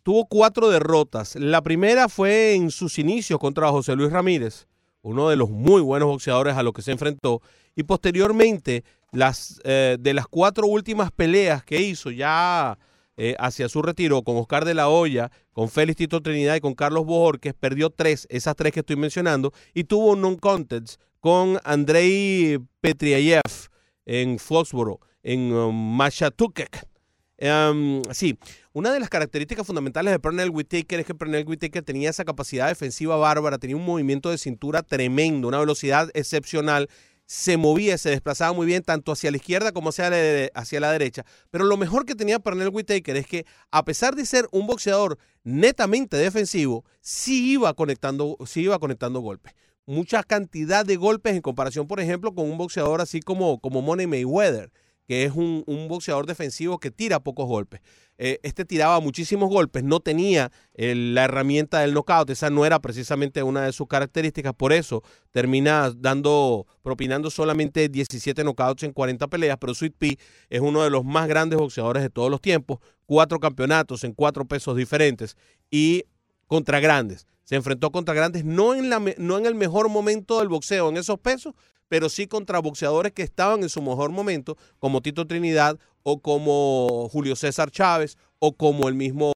Speaker 2: tuvo cuatro derrotas. La primera fue en sus inicios contra José Luis Ramírez, uno de los muy buenos boxeadores a los que se enfrentó. Y posteriormente, las, eh, de las cuatro últimas peleas que hizo ya eh, hacia su retiro con Oscar de la Hoya, con Félix Tito Trinidad y con Carlos Bojorquez, perdió tres, esas tres que estoy mencionando, y tuvo un non-contest con Andrei Petriayev en Foxboro, en um, Massachusetts. Em, sí, una de las características fundamentales de Pernell Whitaker es que Pernell Whitaker tenía esa capacidad defensiva bárbara, tenía un movimiento de cintura tremendo, una velocidad excepcional, se movía, se desplazaba muy bien tanto hacia la izquierda como hacia la, derecha. Pero lo mejor que tenía Pernell Whitaker es que a pesar de ser un boxeador netamente defensivo, sí iba conectando, sí iba conectando golpes. Mucha cantidad de golpes en comparación, por ejemplo, con un boxeador así como, como Money Mayweather que es un, un boxeador defensivo que tira pocos golpes. Eh, este tiraba muchísimos golpes, no tenía la herramienta del knockout, esa no era precisamente una de sus características, por eso termina dando, propinando solamente 17 knockouts en 40 peleas, pero Sweet Pea es uno de los más grandes boxeadores de todos los tiempos, cuatro campeonatos en cuatro pesos diferentes y contra grandes. Se enfrentó contra grandes, no en, la, no en el mejor momento del boxeo en esos pesos, pero sí contra boxeadores que estaban en su mejor momento, como Tito Trinidad o como Julio César Chávez o como el mismo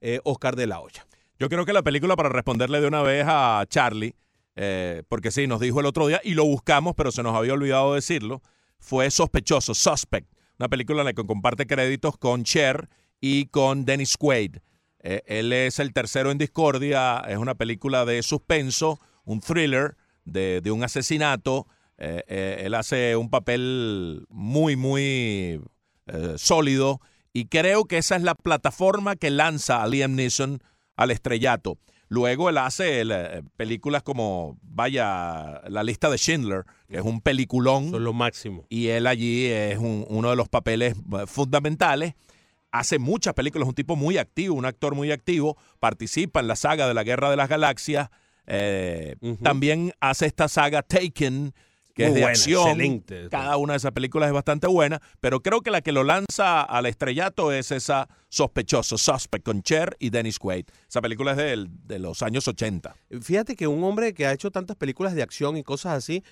Speaker 2: eh, Oscar de la Hoya.
Speaker 1: Yo creo que la película, para responderle de una vez a Charlie, eh, porque sí, nos dijo el otro día y lo buscamos, pero se nos había olvidado decirlo, fue Sospechoso, Suspect, una película en la que comparte créditos con Cher y con Dennis Quaid. Eh, él es el tercero en Discordia, es una película de suspenso, un thriller de, de un asesinato. Eh, eh, él hace un papel muy, muy eh, sólido y creo que esa es la plataforma que lanza a Liam Neeson al estrellato. Luego él hace el, películas como, vaya, La lista de Schindler, que es un peliculón.
Speaker 2: Son lo máximo.
Speaker 1: Y él allí es un- uno de los papeles fundamentales. Hace muchas películas, es un tipo muy activo, un actor muy activo. Participa en la saga de la Guerra de las Galaxias. eh. También hace esta saga Taken, que
Speaker 2: Muy
Speaker 1: es de
Speaker 2: buena,
Speaker 1: acción.
Speaker 2: excelente.
Speaker 1: Cada una de esas películas es bastante buena, pero creo que la que lo lanza al estrellato es esa Sospechoso, Suspect, con Cher y Dennis Quaid. Esa película es del- de los años 80.
Speaker 2: Fíjate que un hombre que ha hecho tantas películas de acción y cosas así,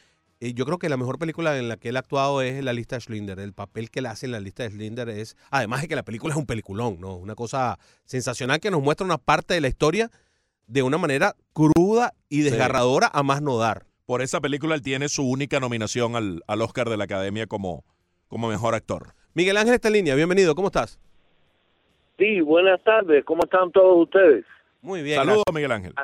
Speaker 2: eh, yo creo que la mejor película en la que él ha actuado es La lista de Schindler. El papel que le hace en La lista de Schindler es, además de que la película es un peliculón, ¿no? Una cosa sensacional que nos muestra una parte de la historia de una manera cruda y desgarradora a más no dar.
Speaker 1: Por esa película él tiene su única nominación al, al Oscar de la Academia como, como mejor actor.
Speaker 2: Miguel Ángel está en línea, bienvenido, ¿cómo estás?
Speaker 9: Sí, buenas tardes. ¿Cómo están todos ustedes?
Speaker 2: Muy bien.
Speaker 1: Saludos, Miguel Ángel.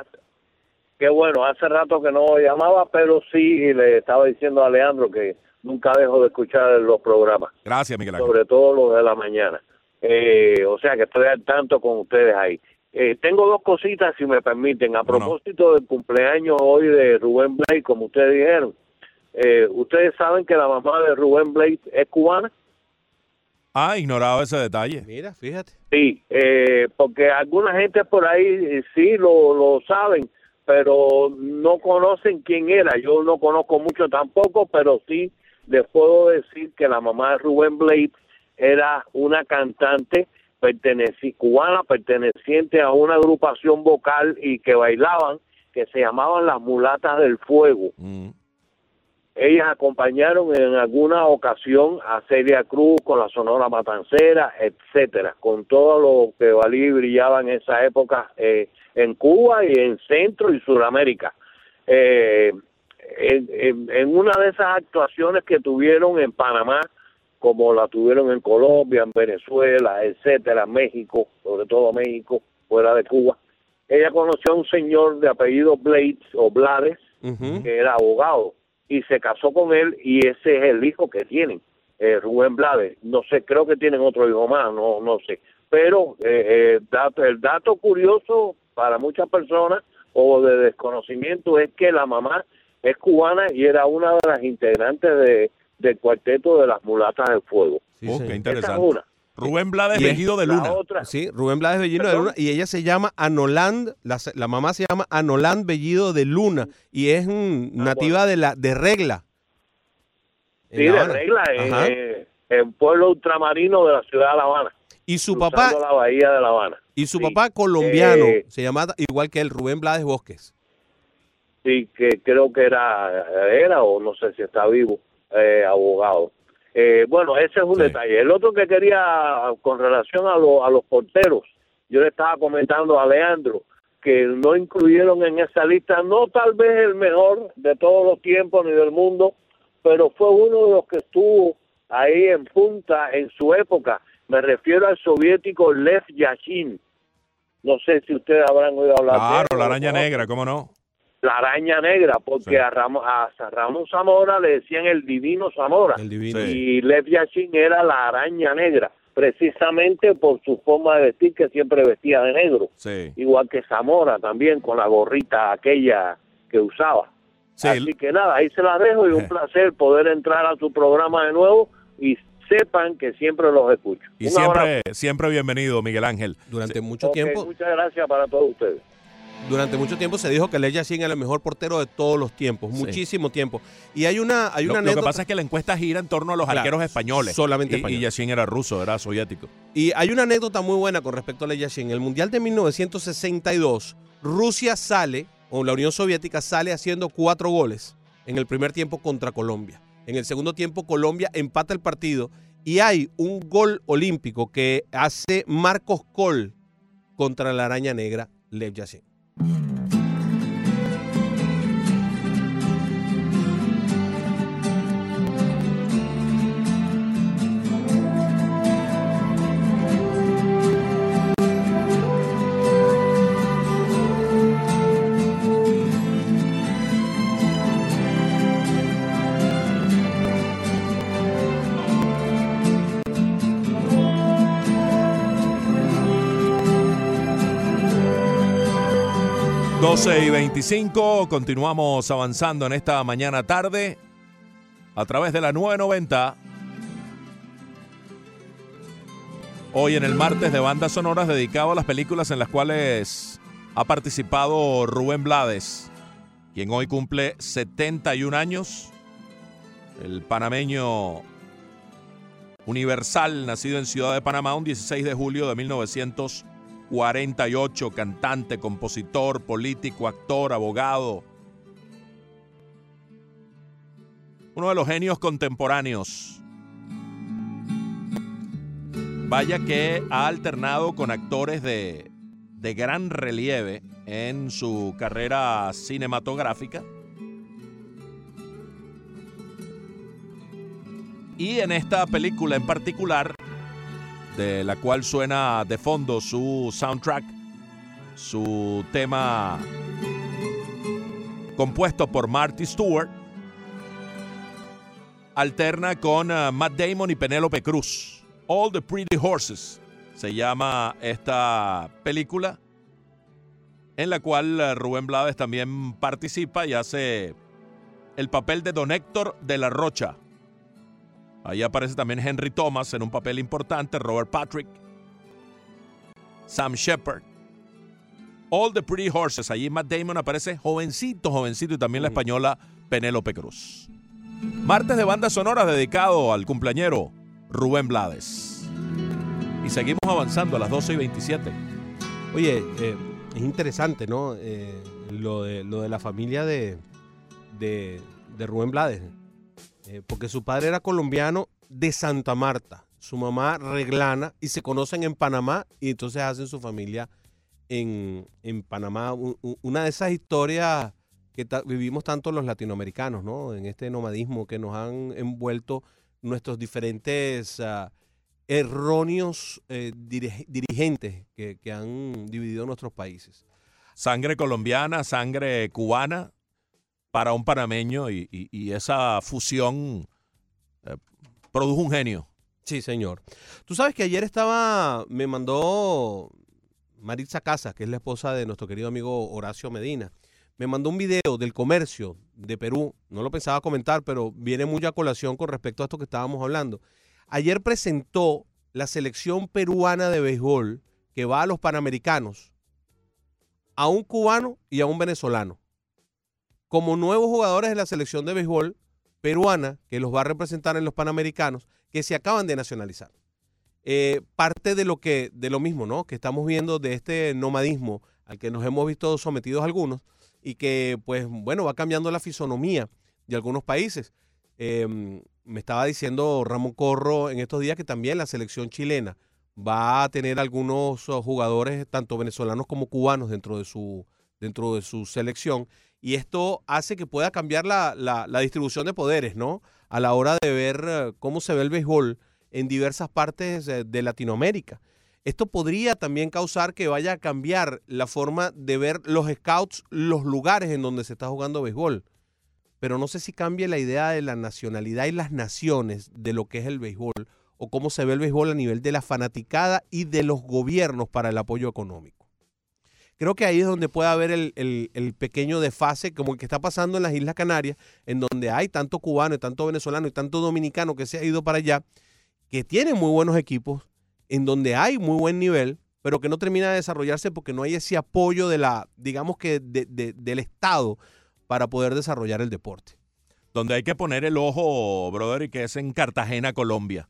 Speaker 9: Qué bueno, hace rato que no llamaba, pero sí le estaba diciendo a Leandro que nunca dejo de escuchar los programas,
Speaker 1: Gracias, Miguel Ángel.
Speaker 9: sobre todo los de la mañana. Eh, o sea que estoy al tanto con ustedes ahí. Eh, tengo dos cositas, si me permiten. A
Speaker 1: Bueno.
Speaker 9: propósito del cumpleaños hoy de Rubén Blade, como ustedes dijeron, eh, ustedes saben que la mamá de Rubén Blade es cubana.
Speaker 1: Ah, ignorado ese detalle.
Speaker 2: Mira, fíjate.
Speaker 9: Sí, eh, porque alguna gente por ahí eh, sí lo, lo saben, pero no conocen quién era. Yo no conozco mucho tampoco, pero sí les puedo decir que la mamá de Rubén Blade era una cantante perteneci- cubana perteneciente a una agrupación vocal y que bailaban que se llamaban las mulatas del fuego.
Speaker 1: Mm.
Speaker 9: Ellas acompañaron en alguna ocasión a Celia Cruz con la Sonora Matancera, etcétera, con todo lo que valía y brillaba en esa época eh, en Cuba y en Centro y Sudamérica. Eh, en, en- en una de esas actuaciones que tuvieron en Panamá, como la tuvieron en Colombia, en Venezuela, etcétera, México, sobre todo México, fuera de Cuba, ella conoció a un señor de apellido Blades o Blades, que era abogado y se casó con él y ese es el hijo que tienen, eh, Rubén Blades. No sé, creo que tienen otro hijo más, no no sé. Pero eh, eh, dato, el dato curioso para muchas personas o de desconocimiento es que la mamá es cubana y era una de las integrantes de, del cuarteto de las mulatas del fuego.
Speaker 2: Sí,
Speaker 1: Oh, qué
Speaker 9: Esa es
Speaker 1: interesante.
Speaker 9: una.
Speaker 1: Rubén Blades, Bellido de Luna.
Speaker 9: otra,
Speaker 2: Sí, Rubén Blades Bellido de. Luna y ella se llama Anoland, la, la mamá se llama Anoland Bellido de Luna y es mm, nativa de la de Regla. En
Speaker 9: sí,
Speaker 2: La
Speaker 9: de regla, eh, en pueblo ultramarino de la ciudad de La Habana.
Speaker 2: y su papá
Speaker 9: la bahía de La Habana.
Speaker 2: y su
Speaker 9: Sí.
Speaker 2: papá colombiano
Speaker 9: Eh,
Speaker 2: se llama igual que él Rubén Blades Bosques.
Speaker 9: sí, que creo que era, era o no sé si está vivo, eh, abogado. Eh, bueno, ese es un
Speaker 1: Sí.
Speaker 9: detalle. El otro que quería, con relación a, lo- a los porteros, yo le estaba comentando a Leandro que no incluyeron en esa lista, no tal vez el mejor de todos los tiempos ni del mundo, pero fue uno de los que estuvo ahí en punta en su época. Me refiero al soviético Lev Yashin. No sé si ustedes habrán oído hablar de él.
Speaker 1: Claro, la araña negra, ¿cómo no?
Speaker 9: La araña negra, porque
Speaker 1: Sí.
Speaker 9: a, Ramón, a Ramón Zamora le decían el divino Zamora
Speaker 2: El divino.
Speaker 9: Y Lev Yashin era la araña negra, precisamente por su forma de vestir que siempre vestía de negro,
Speaker 1: Sí.
Speaker 9: igual que Zamora también con la gorrita aquella que usaba.
Speaker 1: Sí,
Speaker 9: Así que nada, ahí se las dejo y un placer poder entrar a su programa de nuevo y sepan que siempre los escucho.
Speaker 1: y siempre, siempre bienvenido, Miguel Ángel.
Speaker 2: Durante mucho tiempo
Speaker 9: Muchas gracias para todos ustedes.
Speaker 2: Durante mucho tiempo se dijo que Leia Singh era el mejor portero de todos los tiempos,
Speaker 1: Sí.
Speaker 2: muchísimo tiempo. Y hay una hay
Speaker 1: Lo,
Speaker 2: una
Speaker 1: lo que
Speaker 2: anécdota
Speaker 1: pasa es que la encuesta gira en torno a los
Speaker 2: Claro,
Speaker 1: arqueros españoles.
Speaker 2: solamente
Speaker 1: Y-
Speaker 2: españoles.
Speaker 1: Y Yacine era ruso, era soviético.
Speaker 2: Y hay una anécdota muy buena con respecto a la Yashin. En el Mundial de 1962, Rusia sale, o la Unión Soviética sale haciendo cuatro goles en el primer tiempo contra Colombia. En el segundo tiempo, Colombia empata el partido y hay un gol olímpico que hace Marcos Col contra la araña negra Lev Yashin. Mm-hmm.
Speaker 1: 12 y 25, continuamos avanzando en esta mañana tarde a través de la 990. Hoy en el martes de bandas sonoras dedicado a las películas en las cuales ha participado Rubén Blades, quien hoy cumple 71 años, el panameño universal, nacido en Ciudad de Panamá un 16 de julio de 1948, cantante, compositor, político, actor, abogado. Uno de los genios contemporáneos. Vaya que ha alternado con actores de, de gran relieve en su carrera cinematográfica. Y en esta película en particular, de la cual suena de fondo su soundtrack, su tema compuesto por Marty Stewart, alterna con uh, Matt Damon y Penélope Cruz. All the Pretty Horses se llama esta película, en la cual uh, Rubén Blades también participa y hace el papel de Don Héctor de la Rocha. Ahí aparece también Henry Thomas en un papel importante, Robert Patrick, Sam Shepard. All the Pretty Horses. Allí Matt Damon aparece jovencito, jovencito y también la española Penélope Cruz. Martes de banda sonora dedicado al cumpleañero Rubén Blades. Y seguimos avanzando a las 12 y 27.
Speaker 2: Oye, eh, es interesante, ¿no? Eh, lo, de, lo de la familia de, de, de Rubén Blades. Eh, porque su padre era colombiano de Santa Marta, su mamá reglana y se conocen en Panamá y entonces hacen su familia en, en Panamá. Una de esas historias que vivimos tanto los latinoamericanos, ¿no? En este nomadismo que nos han envuelto nuestros diferentes ah, erróneos eh, dirige- dirigentes que, que han dividido nuestros países.
Speaker 1: Sangre colombiana, sangre cubana para un panameño y, esa fusión eh, produjo un genio.
Speaker 2: Sí, señor. Tú sabes que ayer estaba, me mandó Maritza Casas, que es la esposa de nuestro querido amigo Horacio Medina, me mandó un video del comercio de Perú. No lo pensaba comentar, pero viene muy a colación con respecto a esto que estábamos hablando. Ayer presentó la selección peruana de béisbol que va a los Panamericanos a un cubano y a un venezolano como nuevos jugadores de la selección de béisbol peruana que los va a representar en los Panamericanos que se acaban de nacionalizar. Eh, parte de lo que de lo mismo, ¿no? Que estamos viendo de este nomadismo al que nos hemos visto sometidos algunos y que, pues, bueno, va cambiando la fisonomía de algunos países. Eh, me estaba diciendo Ramón Corro en estos días que también la selección chilena va a tener algunos oh, jugadores, tanto venezolanos como cubanos, dentro de su, dentro de su selección. Y esto hace que pueda cambiar la, la- distribución de poderes, ¿no? A la hora de ver eh, cómo se ve el béisbol en diversas partes de Latinoamérica. Esto podría también causar que vaya a cambiar la forma de ver los scouts, los lugares en donde se está jugando béisbol. Pero no sé si cambie la idea de la nacionalidad y las naciones de lo que es el béisbol o cómo se ve el béisbol a nivel de la fanaticada y de los gobiernos para el apoyo económico. Creo que ahí es donde puede haber el, el- el pequeño desfase, como el que está pasando en las Islas Canarias, en donde hay tanto cubano y tanto venezolano y tanto dominicano que se ha ido para allá, que tienen muy buenos equipos, en donde hay muy buen nivel, pero que no termina de desarrollarse porque no hay ese apoyo de la, digamos que de- de- del Estado para poder desarrollar el deporte.
Speaker 1: Donde hay que poner el ojo, brother, y que es en Cartagena, Colombia.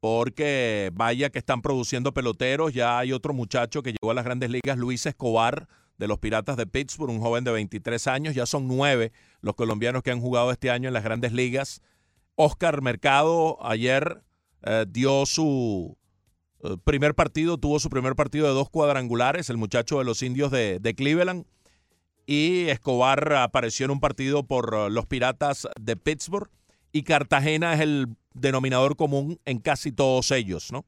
Speaker 1: Porque vaya que están produciendo peloteros. Ya hay otro muchacho que llegó a las grandes ligas, Luis Escobar, de los Piratas de Pittsburgh, un joven de 23 años. Ya son nueve los colombianos que han jugado este año en las grandes ligas. Oscar Mercado ayer eh, dio su eh, primer partido, tuvo su primer partido de dos cuadrangulares, el muchacho de los indios de, de Cleveland. Y Escobar apareció en un partido por eh, los Piratas de Pittsburgh. Y Cartagena es el denominador común en casi todos ellos, ¿no?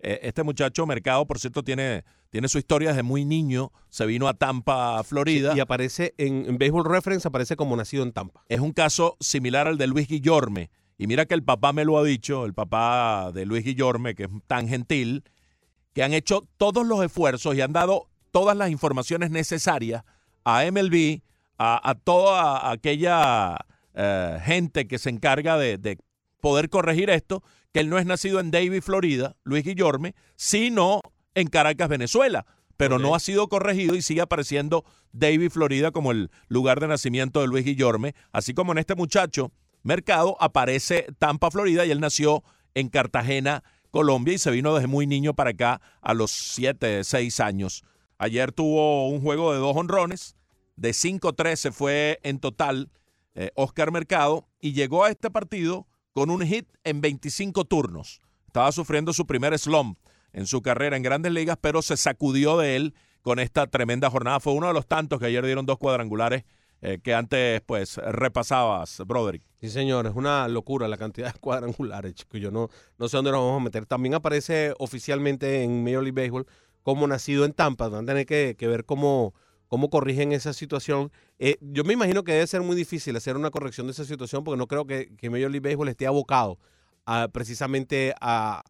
Speaker 1: Eh, este muchacho Mercado, por cierto, tiene, tiene su historia desde muy niño. Se vino a Tampa, Florida.
Speaker 2: Y aparece en, en Baseball Reference, aparece como nacido en Tampa.
Speaker 1: Es un caso similar al de Luis Guillorme. Y mira que el papá me lo ha dicho, el papá de Luis Guillorme, que es tan gentil, que han hecho todos los esfuerzos y han dado todas las informaciones necesarias a MLB, a, a toda aquella eh, gente que se encarga de, de poder corregir esto, que él no es nacido en Davie, Florida, Luis Guillorme, sino en Caracas, Venezuela, pero no ha sido corregido y sigue apareciendo Davie, Florida como el lugar de nacimiento de Luis Guillorme, así como en este muchacho Mercado aparece Tampa, Florida y él nació en Cartagena, Colombia y se vino desde muy niño para acá a los 7, 6 años. Ayer tuvo un juego de dos honrones, de 5-3 se fue en total eh, Oscar Mercado y llegó a este partido con un hit en 25 turnos. Estaba sufriendo su primer slump en su carrera en grandes ligas, pero se sacudió de él con esta tremenda jornada. Fue uno de los tantos que ayer dieron dos cuadrangulares eh, que antes pues repasabas, Broderick.
Speaker 2: Sí, señor, es una locura la cantidad de cuadrangulares, chicos. Yo no, no sé dónde nos vamos a meter. También aparece oficialmente en Major League Baseball como nacido en Tampa. Van a tener que, que ver cómo, cómo corrigen esa situación. Eh, yo me imagino que debe ser muy difícil hacer una corrección de esa situación porque no creo que, que Major League Baseball esté abocado a, precisamente a,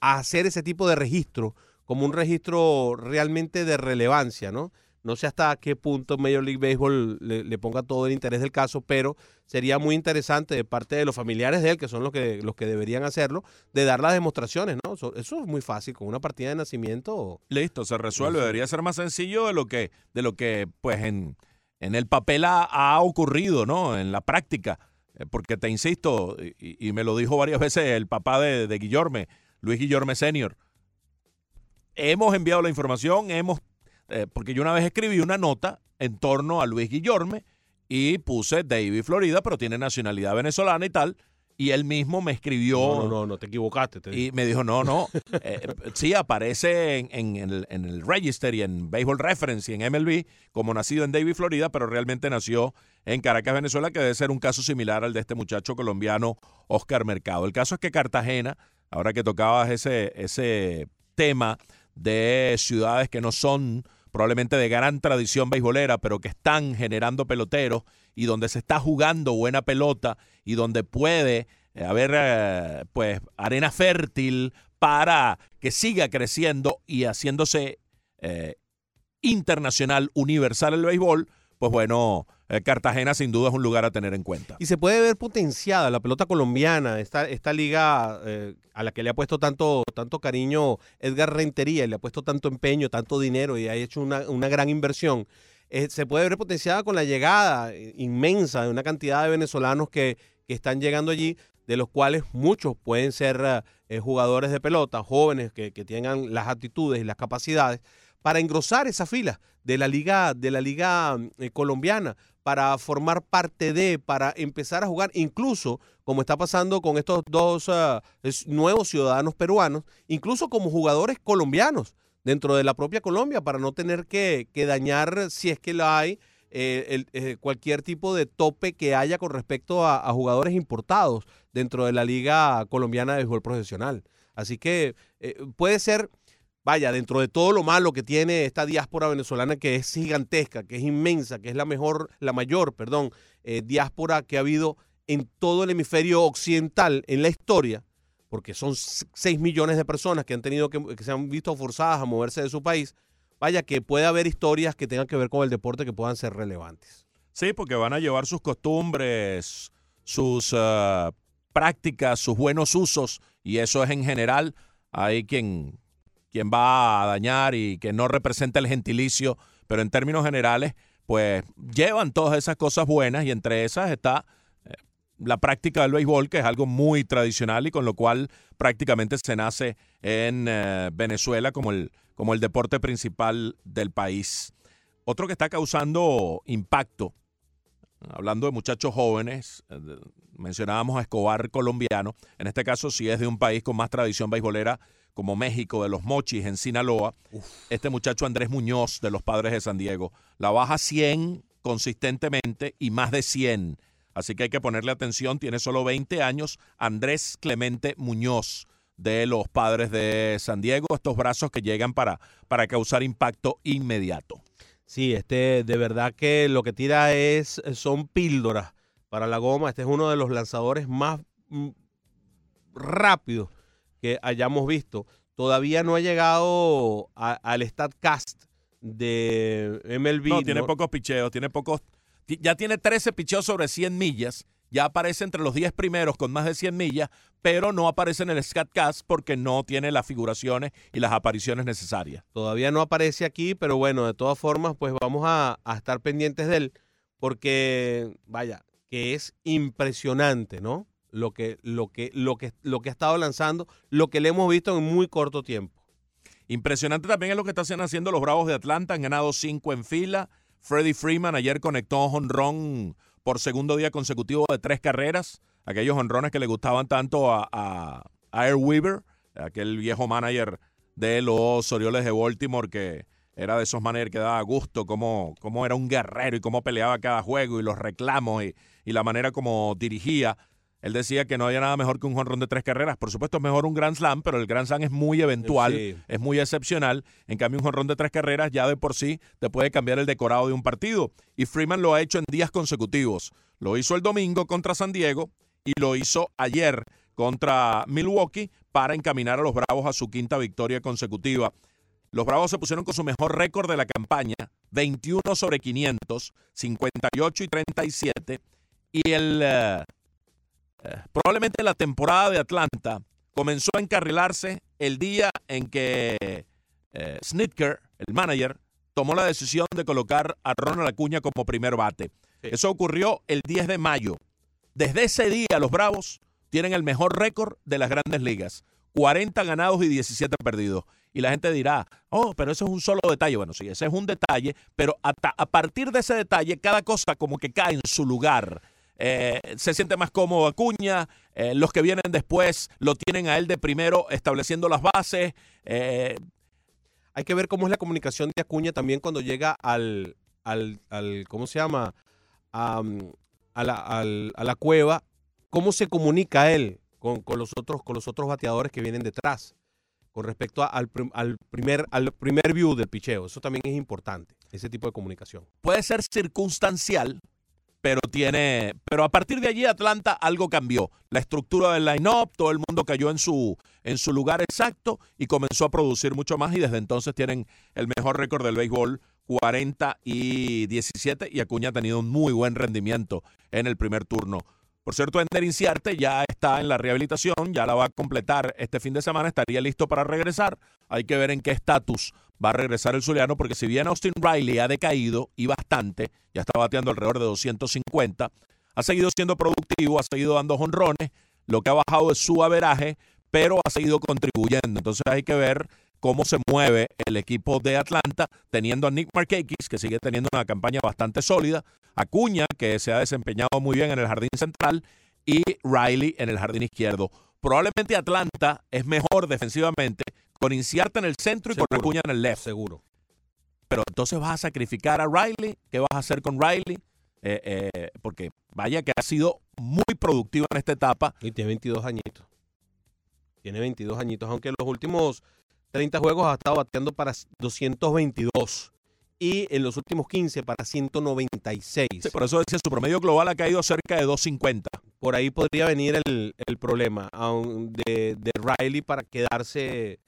Speaker 2: a hacer ese tipo de registro como un registro realmente de relevancia, ¿no? No sé hasta qué punto Major League Baseball le, le ponga todo el interés del caso, pero sería muy interesante de parte de los familiares de él, que son los que, los que deberían hacerlo, de dar las demostraciones, ¿no? Eso, eso es muy fácil, con una partida de nacimiento.
Speaker 1: Listo, se resuelve. Debería ser más sencillo de lo que, de lo que pues en, en el papel ha, ha ocurrido, ¿no? En la práctica. Eh, Porque te insisto, y, y me lo dijo varias veces el papá de, de Guillorme, Luis Guillorme Senior. Hemos enviado la información, hemos, eh, porque yo una vez escribí una nota en torno a Luis Guillorme y puse David Florida, pero tiene nacionalidad venezolana y tal. Y él mismo me escribió.
Speaker 2: No, no, no, no te equivocaste. te-
Speaker 1: Y me dijo, no, no. eh, sí, aparece en, en el, en el Register y en Baseball Reference y en MLB como nacido en Davie, Florida, pero realmente nació en Caracas, Venezuela, que debe ser un caso similar al de este muchacho colombiano Oscar Mercado. El caso es que Cartagena, ahora que tocabas ese, ese tema de ciudades que no son probablemente de gran tradición beisbolera, pero que están generando peloteros y donde se está jugando buena pelota y donde puede eh, haber eh, pues arena fértil para que siga creciendo y haciéndose eh, internacional, universal el béisbol, pues bueno, eh, Cartagena sin duda es un lugar a tener en cuenta.
Speaker 2: Y se puede ver potenciada la pelota colombiana, esta, esta liga eh, a la que le ha puesto tanto, tanto cariño Edgar Rentería, le ha puesto tanto empeño, tanto dinero y ha hecho una, una gran inversión. eh, se puede ver potenciada con la llegada inmensa de una cantidad de venezolanos que, que están llegando allí, de los cuales muchos pueden ser jugadores de pelota, jóvenes que, que tengan las actitudes y las capacidades para engrosar esa fila de la liga, de la liga eh, colombiana, para formar parte de, para empezar a jugar, incluso como está pasando con estos dos ah, nuevos ciudadanos peruanos, incluso como jugadores colombianos dentro de la propia Colombia, para no tener que, que dañar, si es que la hay, eh, el- eh, cualquier tipo de tope que haya con respecto a, jugadores importados dentro de la Liga Colombiana de Béisbol Profesional. Así que puede ser vaya, dentro de todo lo malo que tiene esta diáspora venezolana que es gigantesca, que es inmensa, que es la mejor, la mayor, perdón, eh, diáspora que ha habido en todo el hemisferio occidental en la historia, porque son 6 millones de personas que han tenido que, se han visto forzadas a moverse de su país, vaya que puede haber historias que tengan que ver con el deporte que puedan ser relevantes.
Speaker 1: Sí, porque van a llevar sus costumbres, sus ah, prácticas, sus buenos usos, y eso es en general. Hay quien, quien va a dañar y que no representa el gentilicio, pero en términos generales, pues llevan todas esas cosas buenas y entre esas está eh, la práctica del béisbol, que es algo muy tradicional y con lo cual prácticamente se nace en eh, Venezuela como el, como el deporte principal del país. Otro que está causando impacto hablando de muchachos jóvenes, eh, mencionábamos a Escobar colombiano, en este caso si es de un país con más tradición beisbolera como México, de los Mochis en Sinaloa, este muchacho Andrés Muñoz de los Padres de San Diego, la baja 100 consistentemente y más de 100. Así que hay que ponerle atención, tiene solo 20 años, Andrés Clemente Muñoz de los Padres de San Diego, estos brazos que llegan para, para causar impacto inmediato.
Speaker 2: Sí, este de verdad que lo que tira es son píldoras para la goma. Este es uno de los lanzadores más mm, rápidos que hayamos visto. todavía no ha llegado a- al StatCast de MLB.
Speaker 1: No, tiene pocos picheos, tiene pocos. Ya tiene 13 picheos sobre 100 millas. Ya aparece entre los 10 primeros con más de 100 millas, pero no aparece en el StatCast porque no tiene las figuraciones y las apariciones necesarias.
Speaker 2: Todavía no aparece aquí, pero bueno, de todas formas, pues vamos a, a estar pendientes de él, porque, vaya, que es impresionante, ¿no? Lo que, lo que, lo que, lo que ha estado lanzando, lo que le hemos visto en muy corto tiempo.
Speaker 1: Impresionante también es lo que están haciendo los Bravos de Atlanta. Han ganado cinco en fila. Freddie Freeman ayer conectó honrón por segundo día consecutivo de tres carreras. Aquellos honrones que le gustaban tanto a, a, Air Weaver, aquel viejo manager de los Orioles de Baltimore que era de esos managers que daba gusto, cómo, cómo era un guerrero y cómo peleaba cada juego y los reclamos y, y la manera como dirigía. Él decía que no había nada mejor que un jonrón de tres carreras. Por supuesto, es mejor un Grand Slam, pero el Grand Slam es muy eventual,
Speaker 2: Sí.
Speaker 1: es muy excepcional. En cambio, un jonrón de tres carreras ya de por sí te puede cambiar el decorado de un partido. Y Freeman lo ha hecho en días consecutivos. Lo hizo el domingo contra San Diego y lo hizo ayer contra Milwaukee para encaminar a los Bravos a su quinta victoria consecutiva. Los Bravos se pusieron con su mejor récord de la campaña, 21 sobre 500, 58 y 37. Y el eh, eh, probablemente la temporada de Atlanta comenzó a encarrilarse el día en que eh, Snitker, el manager, tomó la decisión de colocar a Ronald Acuña como primer bate.
Speaker 2: Sí.
Speaker 1: Eso ocurrió el 10 de mayo. Desde ese día los Bravos tienen el mejor récord de las grandes ligas. 40 ganados y 17 perdidos. Y la gente dirá, oh, pero eso es un solo detalle. Bueno, sí, ese es un detalle, pero hasta- a partir de ese detalle, cada cosa como que cae en su lugar. Eh, se siente más cómodo Acuña, eh, los que vienen después lo tienen a él de primero estableciendo las bases. eh,
Speaker 2: Hay que ver cómo es la comunicación de Acuña también cuando llega al, al, al ¿cómo se llama? Am, a, la, al- a la cueva, cómo se comunica él con, con los otros, con los otros bateadores que vienen detrás, con respecto a- al, prim- al primer, al primer view del picheo. Eso también es importante, ese tipo de comunicación.
Speaker 1: puede ser circunstancial, pero tiene, pero a partir de allí Atlanta algo cambió. La estructura del line-up, todo el mundo cayó en su, en su lugar exacto y comenzó a producir mucho más y desde entonces tienen el mejor récord del béisbol, 40 y 17 y Acuña ha tenido un muy buen rendimiento en el primer turno. Por cierto, Ender Inciarte ya está en la rehabilitación, ya la va a completar este fin de semana, estaría listo para regresar. Hay que ver en qué estatus va a regresar el zuliano, porque si bien Austin Riley ha decaído y bastante, ya está bateando alrededor de 250, ha seguido siendo productivo, ha seguido dando jonrones, lo que ha bajado es su averaje, pero ha seguido contribuyendo. Entonces hay que ver cómo se mueve el equipo de Atlanta, teniendo a Nick Markakis, que sigue teniendo una campaña bastante sólida, Acuña, que se ha desempeñado muy bien en el jardín central, y Riley en el jardín izquierdo. Probablemente Atlanta es mejor defensivamente con Inciarte en el centro y con
Speaker 2: Seguro.
Speaker 1: Acuña en el left.
Speaker 2: Seguro.
Speaker 1: Pero entonces vas a sacrificar a Riley. ¿Qué vas a hacer con Riley? Eh, eh, porque vaya que ha sido muy productivo en esta etapa.
Speaker 2: Y tiene 22 añitos. Tiene 22 añitos, aunque en los últimos 30 juegos ha estado bateando para 222 y en los últimos 15 para 196.
Speaker 1: Sí, por eso decía, su promedio global ha caído cerca de 250.
Speaker 2: Por ahí podría venir el, el problema de, de Riley para quedarse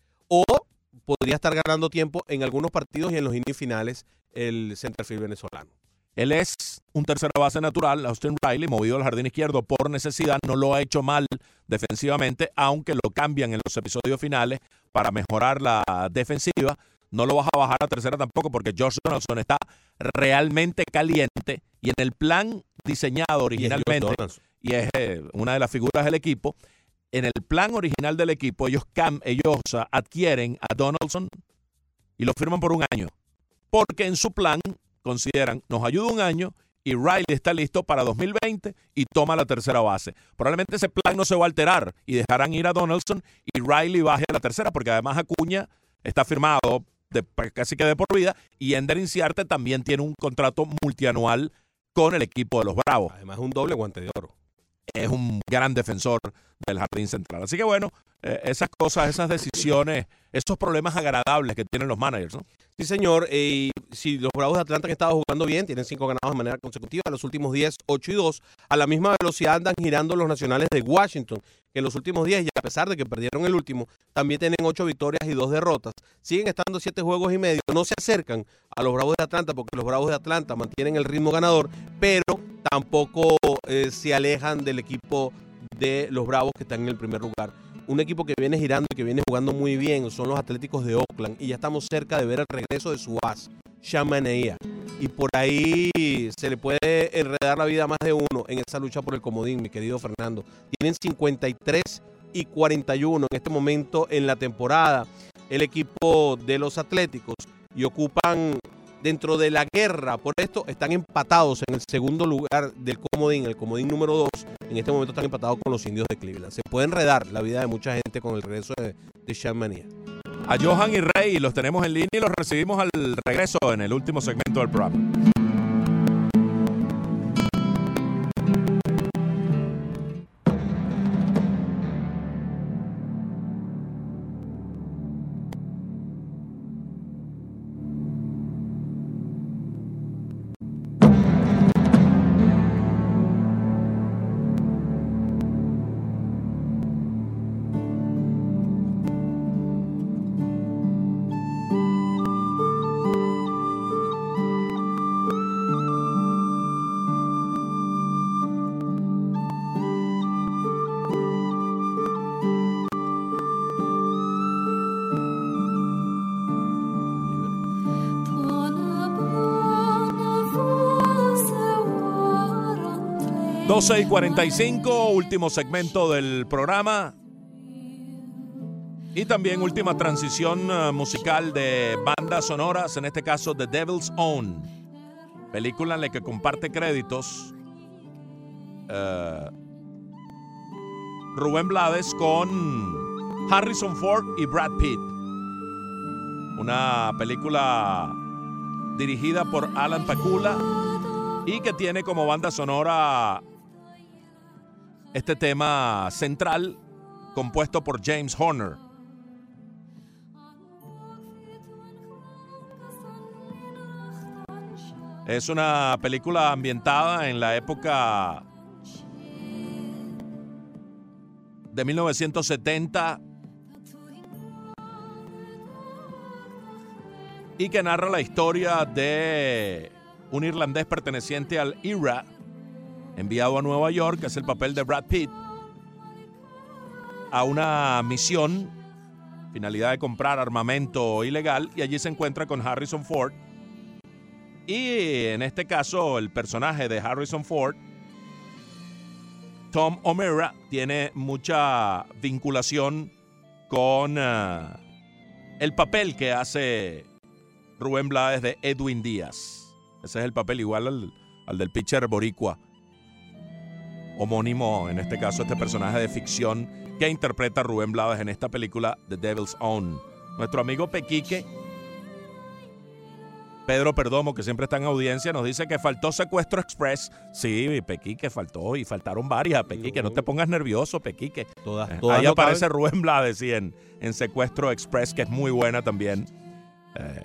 Speaker 2: podría estar ganando tiempo en algunos partidos y en los innings finales el centerfield venezolano.
Speaker 1: Él es un tercera base natural, Austin Riley, movido al jardín izquierdo por necesidad. No lo ha hecho mal defensivamente, aunque lo cambian en los episodios finales para mejorar la defensiva. No lo vas a bajar a tercera tampoco porque George Donaldson está realmente caliente y en el plan diseñado
Speaker 2: Y es Josh
Speaker 1: originalmente y es eh, una de las figuras del equipo. En el plan original del equipo, ellos, cam- ellos adquieren a Donaldson y lo firman por un año. Porque en su plan consideran, nos ayuda un año y Riley está listo para 2020 y toma la tercera base. Probablemente ese plan no se va a alterar y dejarán ir a Donaldson y Riley baje a la tercera, porque además Acuña está firmado de, casi que de por vida y Ender Inciarte también tiene un contrato multianual con el equipo de los Bravos.
Speaker 2: Además un doble guante de oro.
Speaker 1: Es un gran defensor del jardín central. Así que bueno, eh, esas cosas, esas decisiones, esos problemas agradables que tienen los managers, ¿no?
Speaker 2: Sí, señor. eh, Y si los Bravos de Atlanta han estado jugando bien, tienen cinco ganados de manera consecutiva, los últimos 10, 8 y 2, a la misma velocidad andan girando los nacionales de Washington, que en los últimos 10, y a pesar de que perdieron el último, también tienen 8 victorias y 2 derrotas. Siguen estando 7 juegos y medio, no se acercan a los Bravos de Atlanta, porque los Bravos de Atlanta mantienen el ritmo ganador, pero tampoco eh, se alejan del equipo de los Bravos que están en el primer lugar un equipo que viene girando y que viene jugando muy bien son los Atléticos de Oakland y ya estamos cerca de ver el regreso de su as, Shamanea. Y por ahí se le puede enredar la vida a más de uno en esa lucha por el comodín, mi querido Fernando. Tienen 53 y 41 en este momento en la temporada el equipo de los Atléticos y ocupan dentro de la guerra. Por esto están empatados en el segundo lugar del comodín, el comodín número 2. En este momento están empatados con los indios de Cleveland. Se puede enredar la vida de mucha gente con el regreso de, de.
Speaker 1: A Johan y Rey los tenemos en línea y los recibimos al regreso en el último segmento del programa. 12 y 45, último segmento del programa. Y también última transición eh, musical de bandas sonoras, en este caso The Devil's Own, película en la que comparte créditos eh, Rubén Blades con Harrison Ford y Brad Pitt. Una película dirigida por Alan Pakula y que tiene como banda sonora este tema central compuesto por James Horner. Es una película ambientada en la época de 1970 y que narra la historia de un irlandés perteneciente al IRA, enviado a Nueva York, que es el papel de Brad Pitt, a una misión, finalidad de comprar armamento ilegal, y allí se encuentra con Harrison Ford. Y en este caso, el personaje de Harrison Ford, Tom O'Meara, tiene mucha vinculación con eh, el papel que hace Rubén Blades de Edwin Díaz. Ese es el papel igual al, al del pitcher boricua. Homónimo, en este caso, este personaje de ficción que interpreta Rubén Blades en esta película The Devil's Own. Nuestro amigo Pequique, Pedro Perdomo, que siempre está en audiencia, nos dice que faltó Secuestro Express. Sí, Pequique faltó y faltaron varias. Pequique, no te pongas nervioso, Pequique.
Speaker 2: Todas,
Speaker 1: Eh,
Speaker 2: todas
Speaker 1: Ahí
Speaker 2: no
Speaker 1: aparece
Speaker 2: caben.
Speaker 1: Rubén Blades, sí, en, en Secuestro Express, que es muy buena también. Eh,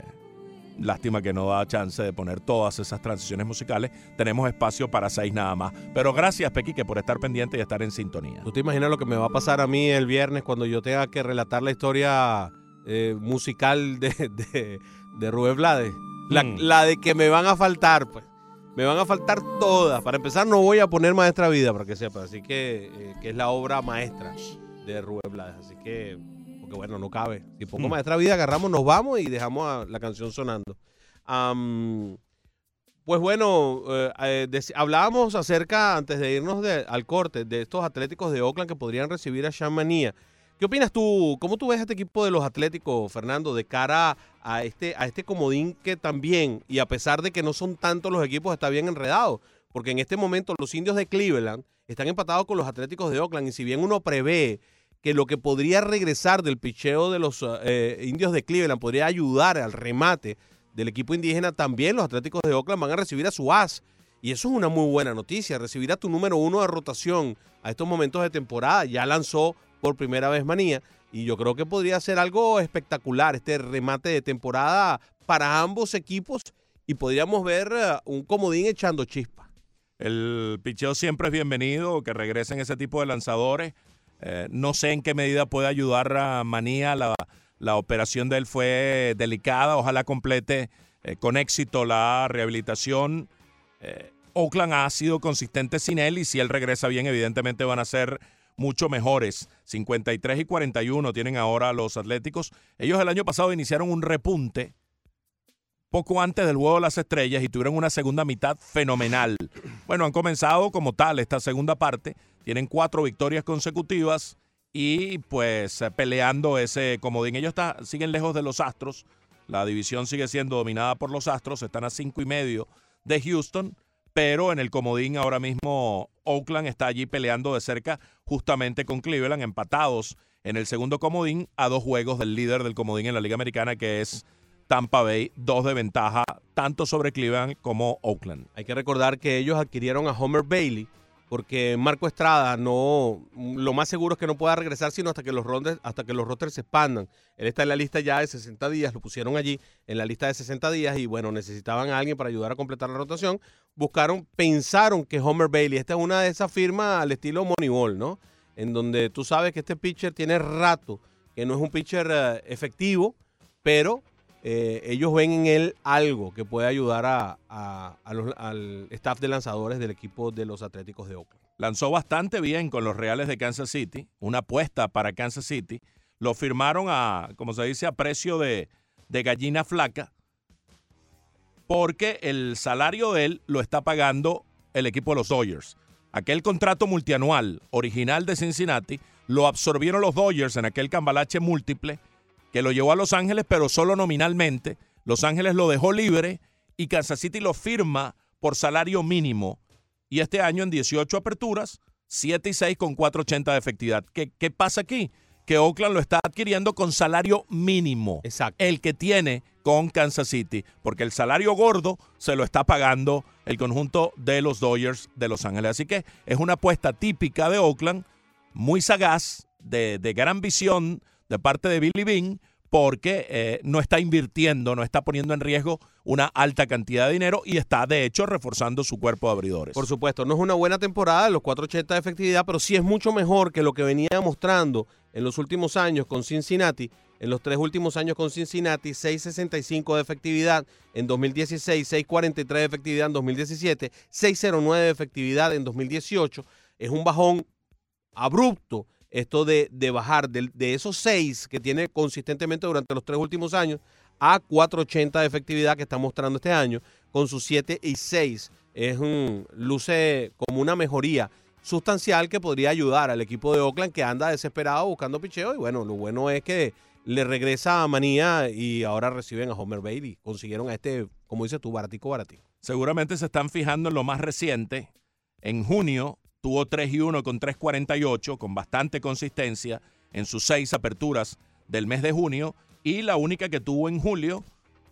Speaker 1: lástima que no da chance de poner todas esas transiciones musicales. Tenemos espacio para seis nada más. Pero gracias, Pequique, por estar pendiente y estar en sintonía.
Speaker 2: ¿Tú te imaginas lo que me va a pasar a mí el viernes cuando yo tenga que relatar la historia eh, musical de, de, de Rubén Blades? La,
Speaker 1: Mm.
Speaker 2: la de que me van a faltar, pues. Me van a faltar todas. Para empezar, no voy a poner Maestra Vida, para que sepa. Así que, eh, que es la obra maestra de Rubén Blades. Así que, porque bueno, no cabe. Si pongo
Speaker 1: Mm.
Speaker 2: Maestra Vida, agarramos, nos vamos y dejamos a la canción sonando. Pues bueno, eh, eh, hablábamos acerca, antes de irnos de- al corte, de estos atléticos de Oakland que podrían recibir a Shamanía. ¿Qué opinas tú? ¿Cómo tú ves este equipo de los Atléticos, Fernando, de cara a este, a este comodín que también, y a pesar de que no son tantos los equipos, está bien enredado? Porque en este momento los indios de Cleveland están empatados con los Atléticos de Oakland, y si bien uno prevé que lo que podría regresar del picheo de los eh, indios de Cleveland podría ayudar al remate del equipo indígena, también los Atléticos de Oakland van a recibir a su as. Y eso es una muy buena noticia, recibir a tu número uno de rotación a estos momentos de temporada. Ya lanzó por primera vez Manía y yo creo que podría ser algo espectacular este remate de temporada para ambos equipos y podríamos ver eh, un comodín echando chispa.
Speaker 1: El picheo siempre es bienvenido, que regresen ese tipo de lanzadores. Eh, no sé en qué medida puede ayudar a Manía. La, operación de él fue delicada. Ojalá complete eh, con éxito la rehabilitación. Eh, Oakland ha sido consistente sin él y si él regresa bien, evidentemente van a ser mucho mejores. 53 y 41 tienen ahora los Atléticos. Ellos el año pasado iniciaron un repunte poco antes del juego de las estrellas y tuvieron una segunda mitad fenomenal. Bueno, han comenzado como tal esta segunda parte, tienen cuatro victorias consecutivas y pues eh, peleando ese comodín. Ellos está, siguen lejos de los Astros, la división sigue siendo dominada por los Astros, están a cinco y medio de Houston, pero en el comodín ahora mismo Oakland está allí peleando de cerca justamente con Cleveland, empatados en el segundo comodín a dos juegos del líder del comodín en la Liga Americana que es Tampa Bay, dos de ventaja tanto sobre Cleveland como Oakland.
Speaker 2: Hay que recordar que ellos adquirieron a Homer Bailey porque Marco Estrada no lo más seguro es que no pueda regresar sino hasta que los rondes, hasta que los rosters se expandan. Él está en la lista ya de 60 días, lo pusieron allí en la lista de 60 días y bueno, necesitaban a alguien para ayudar a completar la rotación. Buscaron, pensaron que Homer Bailey, esta es una de esas firmas al estilo Moneyball, ¿no? En donde tú sabes que este pitcher tiene rato, que no es un pitcher eh, efectivo, pero eh, ellos ven en él algo que puede ayudar a, al staff de lanzadores del equipo de los Atléticos de Oakland.
Speaker 1: Lanzó bastante bien con los Reales de Kansas City, una apuesta para Kansas City. Lo firmaron a, como se dice, a precio de, de gallina flaca, porque el salario de él lo está pagando el equipo de los Dodgers. Aquel contrato multianual original de Cincinnati lo absorbieron los Dodgers en aquel cambalache múltiple que lo llevó a Los Ángeles, pero solo nominalmente. Los Ángeles lo dejó libre y Kansas City lo firma por salario mínimo. Y este año en 18 aperturas, 7 y 6 con 480 de efectividad. ¿Qué, qué pasa aquí? Que Oakland lo está adquiriendo con salario mínimo.
Speaker 2: Exacto.
Speaker 1: El que tiene con Kansas City. Porque el salario gordo se lo está pagando el conjunto de los Dodgers de Los Ángeles. Así que es una apuesta típica de Oakland, muy sagaz, de, de gran visión de parte de Billy Bean, porque eh, no está invirtiendo, no está poniendo en riesgo una alta cantidad de dinero y está de hecho reforzando su cuerpo de abridores.
Speaker 2: Por supuesto, no es una buena temporada, los 480 de efectividad, pero sí es mucho mejor que lo que venía mostrando en los últimos años con Cincinnati. En los tres últimos años con Cincinnati, 6.65 de efectividad en 2016, 6.43 de efectividad en 2017, 6.09 de efectividad en 2018. Es un bajón abrupto esto de, de bajar de, de esos seis que tiene consistentemente durante los tres últimos años a 4.80 de efectividad que está mostrando este año con sus 7 y 6. Es un, luce como una mejoría sustancial que podría ayudar al equipo de Oakland que anda desesperado buscando picheo y bueno, lo bueno es que le regresa a Manía y ahora reciben a Homer Bailey. Consiguieron a este, como dices tú, baratico, baratico.
Speaker 1: Seguramente se están fijando en lo más reciente. En junio tuvo 3 y 1 con 3.48, con bastante consistencia en sus seis aperturas del mes de junio. Y la única que tuvo en julio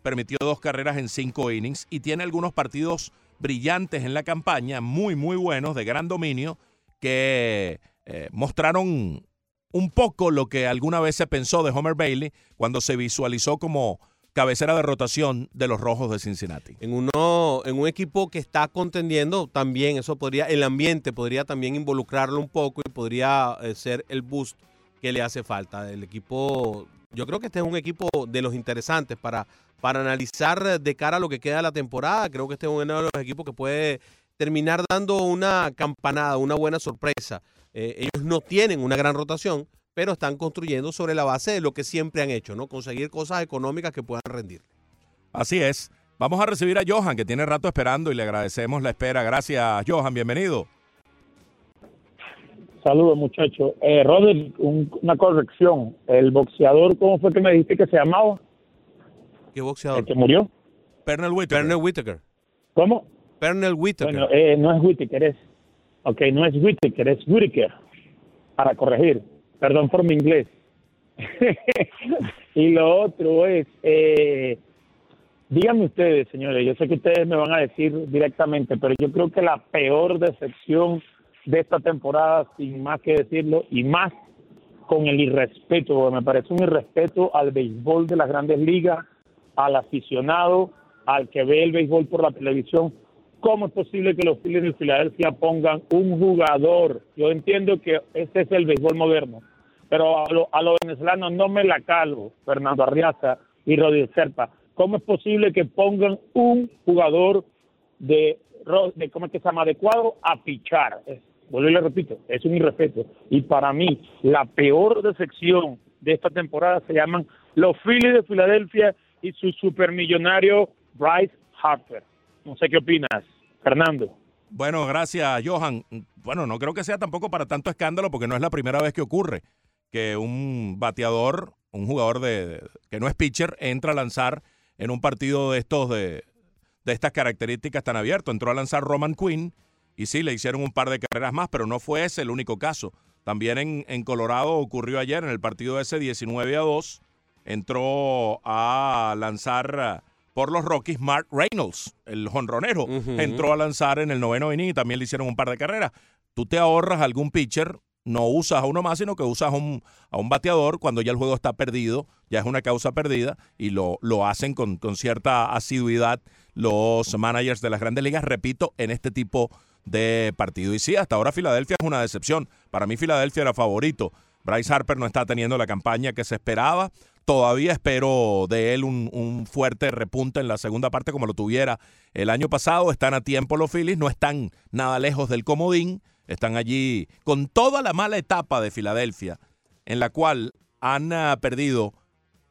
Speaker 1: permitió dos carreras en cinco innings y tiene algunos partidos brillantes en la campaña, muy, muy buenos, de gran dominio, que eh, mostraron un poco lo que alguna vez se pensó de Homer Bailey cuando se visualizó como cabecera de rotación de los Rojos de Cincinnati.
Speaker 2: En uno, en un equipo que está contendiendo, también eso podría, el ambiente podría también involucrarlo un poco y podría eh, ser el boost que le hace falta. El equipo, yo creo que este es un equipo de los interesantes para, para analizar de cara a lo que queda de la temporada. Creo que este es uno de los equipos que puede terminar dando una campanada, una buena sorpresa. Eh, ellos no tienen una gran rotación, pero están construyendo sobre la base de lo que siempre han hecho, ¿no? Conseguir cosas económicas que puedan rendir.
Speaker 1: Así es. Vamos a recibir a Johan, que tiene rato esperando y le agradecemos la espera. Gracias, Johan. Bienvenido.
Speaker 10: Saludos, muchachos. Eh, Robert, un- una corrección. El boxeador, ¿cómo fue que me dijiste que se llamaba?
Speaker 2: ¿Qué boxeador?
Speaker 10: ¿El que murió?
Speaker 1: Pernell Whitaker.
Speaker 2: Pernell Whitaker.
Speaker 10: ¿Cómo?
Speaker 2: Pernell Whitaker.
Speaker 10: Bueno, eh, no es Whitaker, es. Ok, no es Whitaker, es Whitaker. Para corregir. Perdón por mi inglés. y lo otro es. Eh, Díganme ustedes, señores, yo sé que ustedes me van a decir directamente, pero yo creo que la peor decepción de esta temporada, sin más que decirlo, y más con el irrespeto, me parece un irrespeto al béisbol de las grandes ligas, al aficionado, al que ve el béisbol por la televisión. ¿Cómo es posible que los Phillies de Filadelfia pongan un jugador? Yo entiendo que este es el béisbol moderno, pero a, lo- a los venezolanos no me la calvo, Fernando Arriaza y Rodríguez Serpa. ¿Cómo es posible que pongan un jugador de, de ¿cómo es que se llama? de cuadro a pichar? Es- vuelvo y le repito, es un irrespeto. Y para mí, la peor decepción de esta temporada se llaman los Phillies de Filadelfia y su supermillonario Bryce Harper. No sé qué opinas, Fernando.
Speaker 1: Bueno, gracias, Johan. Bueno, no creo que sea tampoco para tanto escándalo porque no es la primera vez que ocurre que un bateador, un jugador de, que no es pitcher, entra a lanzar en un partido de estos de, de estas características tan abierto. Entró a lanzar Roman Quinn y sí, le hicieron un par de carreras más, pero no fue ese el único caso. También en, en Colorado ocurrió ayer en el partido ese 19 a 2. Entró a lanzar por los Rockies Mark Reynolds, el jonronero. Entró a lanzar en el noveno inning y también le hicieron un par de carreras. Tú te ahorras algún pitcher, no usas a uno más, sino que usas a un, a un bateador cuando ya el juego está perdido, ya es una causa perdida y lo, lo hacen con, con cierta asiduidad los managers de las grandes ligas, repito, en este tipo de partido. Y sí, hasta ahora Filadelfia es una decepción. Para mí Filadelfia era favorito. Bryce Harper no está teniendo la campaña que se esperaba. Todavía espero de él un, un fuerte repunte en la segunda parte como lo tuviera el año pasado. Están a tiempo los Phillies, no están nada lejos del comodín. Están allí con toda la mala etapa de Filadelfia, en la cual han ah, perdido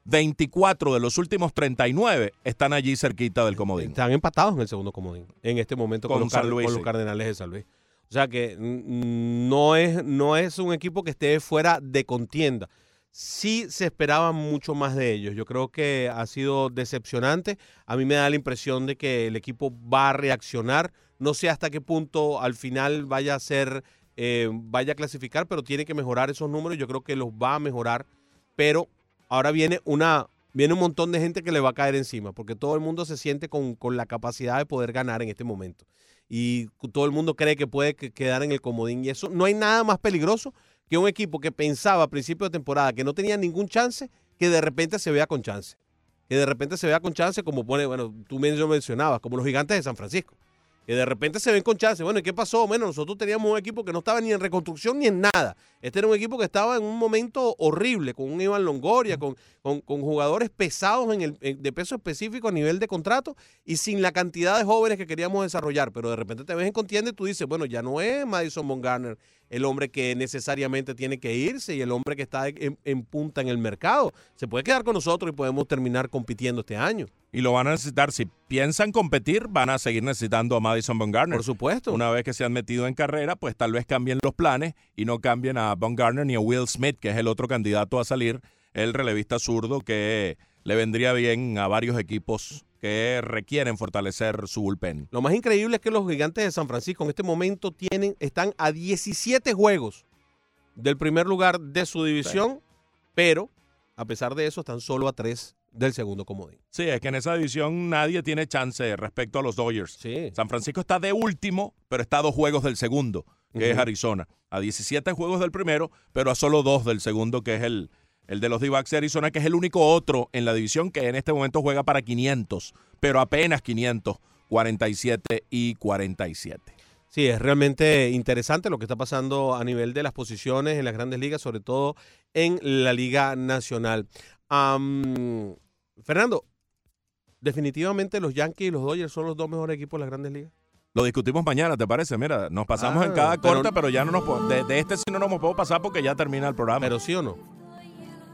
Speaker 1: 24 de los últimos 39, están allí cerquita del comodín.
Speaker 2: Están empatados en el segundo comodín en este momento con,
Speaker 1: Con
Speaker 2: los,
Speaker 1: Luis,
Speaker 2: con los. Cardenales de San Luis. O sea que no es, no es un equipo que esté fuera de contienda. Sí se esperaba mucho más de ellos. Yo creo que ha sido decepcionante. A mí me da la impresión de que el equipo va a reaccionar. No sé hasta qué punto al final vaya a ser, eh, vaya a clasificar, pero tiene que mejorar esos números. Yo creo que los va a mejorar. Pero ahora viene una viene un montón de gente que le va a caer encima, porque todo el mundo se siente con, con la capacidad de poder ganar en este momento. Y todo el mundo cree que puede que- quedar en el comodín. Y eso no hay nada más peligroso que un equipo que pensaba a principio de temporada que no tenía ningún chance, que de repente se vea con chance. Que de repente se vea con chance, como pone, bueno, tú men- mencionabas, como los gigantes de San Francisco. Que de repente se ven con chance. Bueno, ¿y qué pasó? Bueno, nosotros teníamos un equipo que no estaba ni en reconstrucción ni en nada. Este era un equipo que estaba en un momento horrible, con un Iván Longoria, con, con, con jugadores pesados en el, en- de peso específico a nivel de contrato y sin la cantidad de jóvenes que queríamos desarrollar. Pero de repente te ves en contienda y tú dices, bueno, ya no es Madison Bumgarner el hombre que necesariamente tiene que irse y el hombre que está en, en punta en el mercado. Se puede quedar con nosotros y podemos terminar compitiendo este año.
Speaker 1: Y lo van a necesitar. Si piensan competir, van a seguir necesitando a Madison Bumgarner.
Speaker 2: Por supuesto.
Speaker 1: Una vez que se han metido en carrera, pues tal vez cambien los planes y no cambien a Bumgarner ni a Will Smith, que es el otro candidato a salir, el relevista zurdo que le vendría bien a varios equipos que requieren fortalecer su bullpen.
Speaker 2: Lo más increíble es que los gigantes de San Francisco en este momento tienen, están a 17 juegos del primer lugar de su división, pero a pesar de eso están solo a 3 del segundo comodín.
Speaker 1: Sí, es que en esa división nadie tiene chance respecto a los Dodgers. San Francisco está de último, pero está a dos juegos del segundo, que es. Arizona. A 17 juegos del primero, pero a solo dos del segundo, que es el, el de los de Arizona, que es el único otro en la división que en este momento juega para 500, pero apenas 500, 47 y 47.
Speaker 2: Sí, es realmente interesante lo que está pasando a nivel de las posiciones en las grandes ligas, sobre todo en la Liga Nacional. Fernando, definitivamente los Yankees y los Dodgers son los dos mejores equipos de las grandes ligas.
Speaker 1: Lo discutimos mañana, ¿te parece? Mira, nos pasamos
Speaker 2: Ah,
Speaker 1: en cada
Speaker 2: pero-
Speaker 1: corte, pero ya no nos po- de, de este sí no nos podemos pasar porque ya termina el programa.
Speaker 2: Pero sí o no.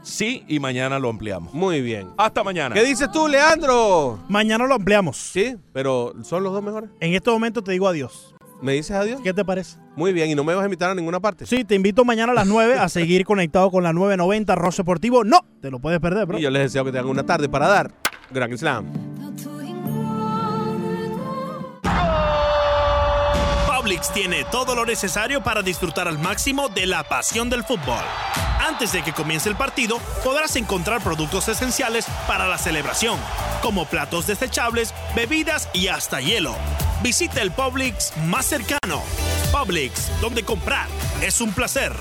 Speaker 1: Sí, y mañana lo ampliamos.
Speaker 2: Muy bien.
Speaker 1: Hasta mañana.
Speaker 2: ¿Qué dices tú, Leandro?
Speaker 4: Mañana lo ampliamos.
Speaker 2: Sí, pero ¿son los dos mejores?
Speaker 4: En este momento te digo adiós.
Speaker 2: ¿Me dices adiós?
Speaker 4: ¿Qué te parece?
Speaker 2: Muy bien, ¿y no me vas a invitar a ninguna parte?
Speaker 4: Sí, te invito mañana a las 9 a seguir conectado con la 990 Ross Deportivo. No, te lo puedes perder, bro.
Speaker 2: Y yo les deseo que tengan una tarde para dar Grand Slam.
Speaker 11: Publix tiene todo lo necesario para disfrutar al máximo de la pasión del fútbol. Antes de que comience el partido, podrás encontrar productos esenciales para la celebración, como platos desechables, bebidas y hasta hielo. Visita el Publix más cercano. Publix, donde comprar es un placer.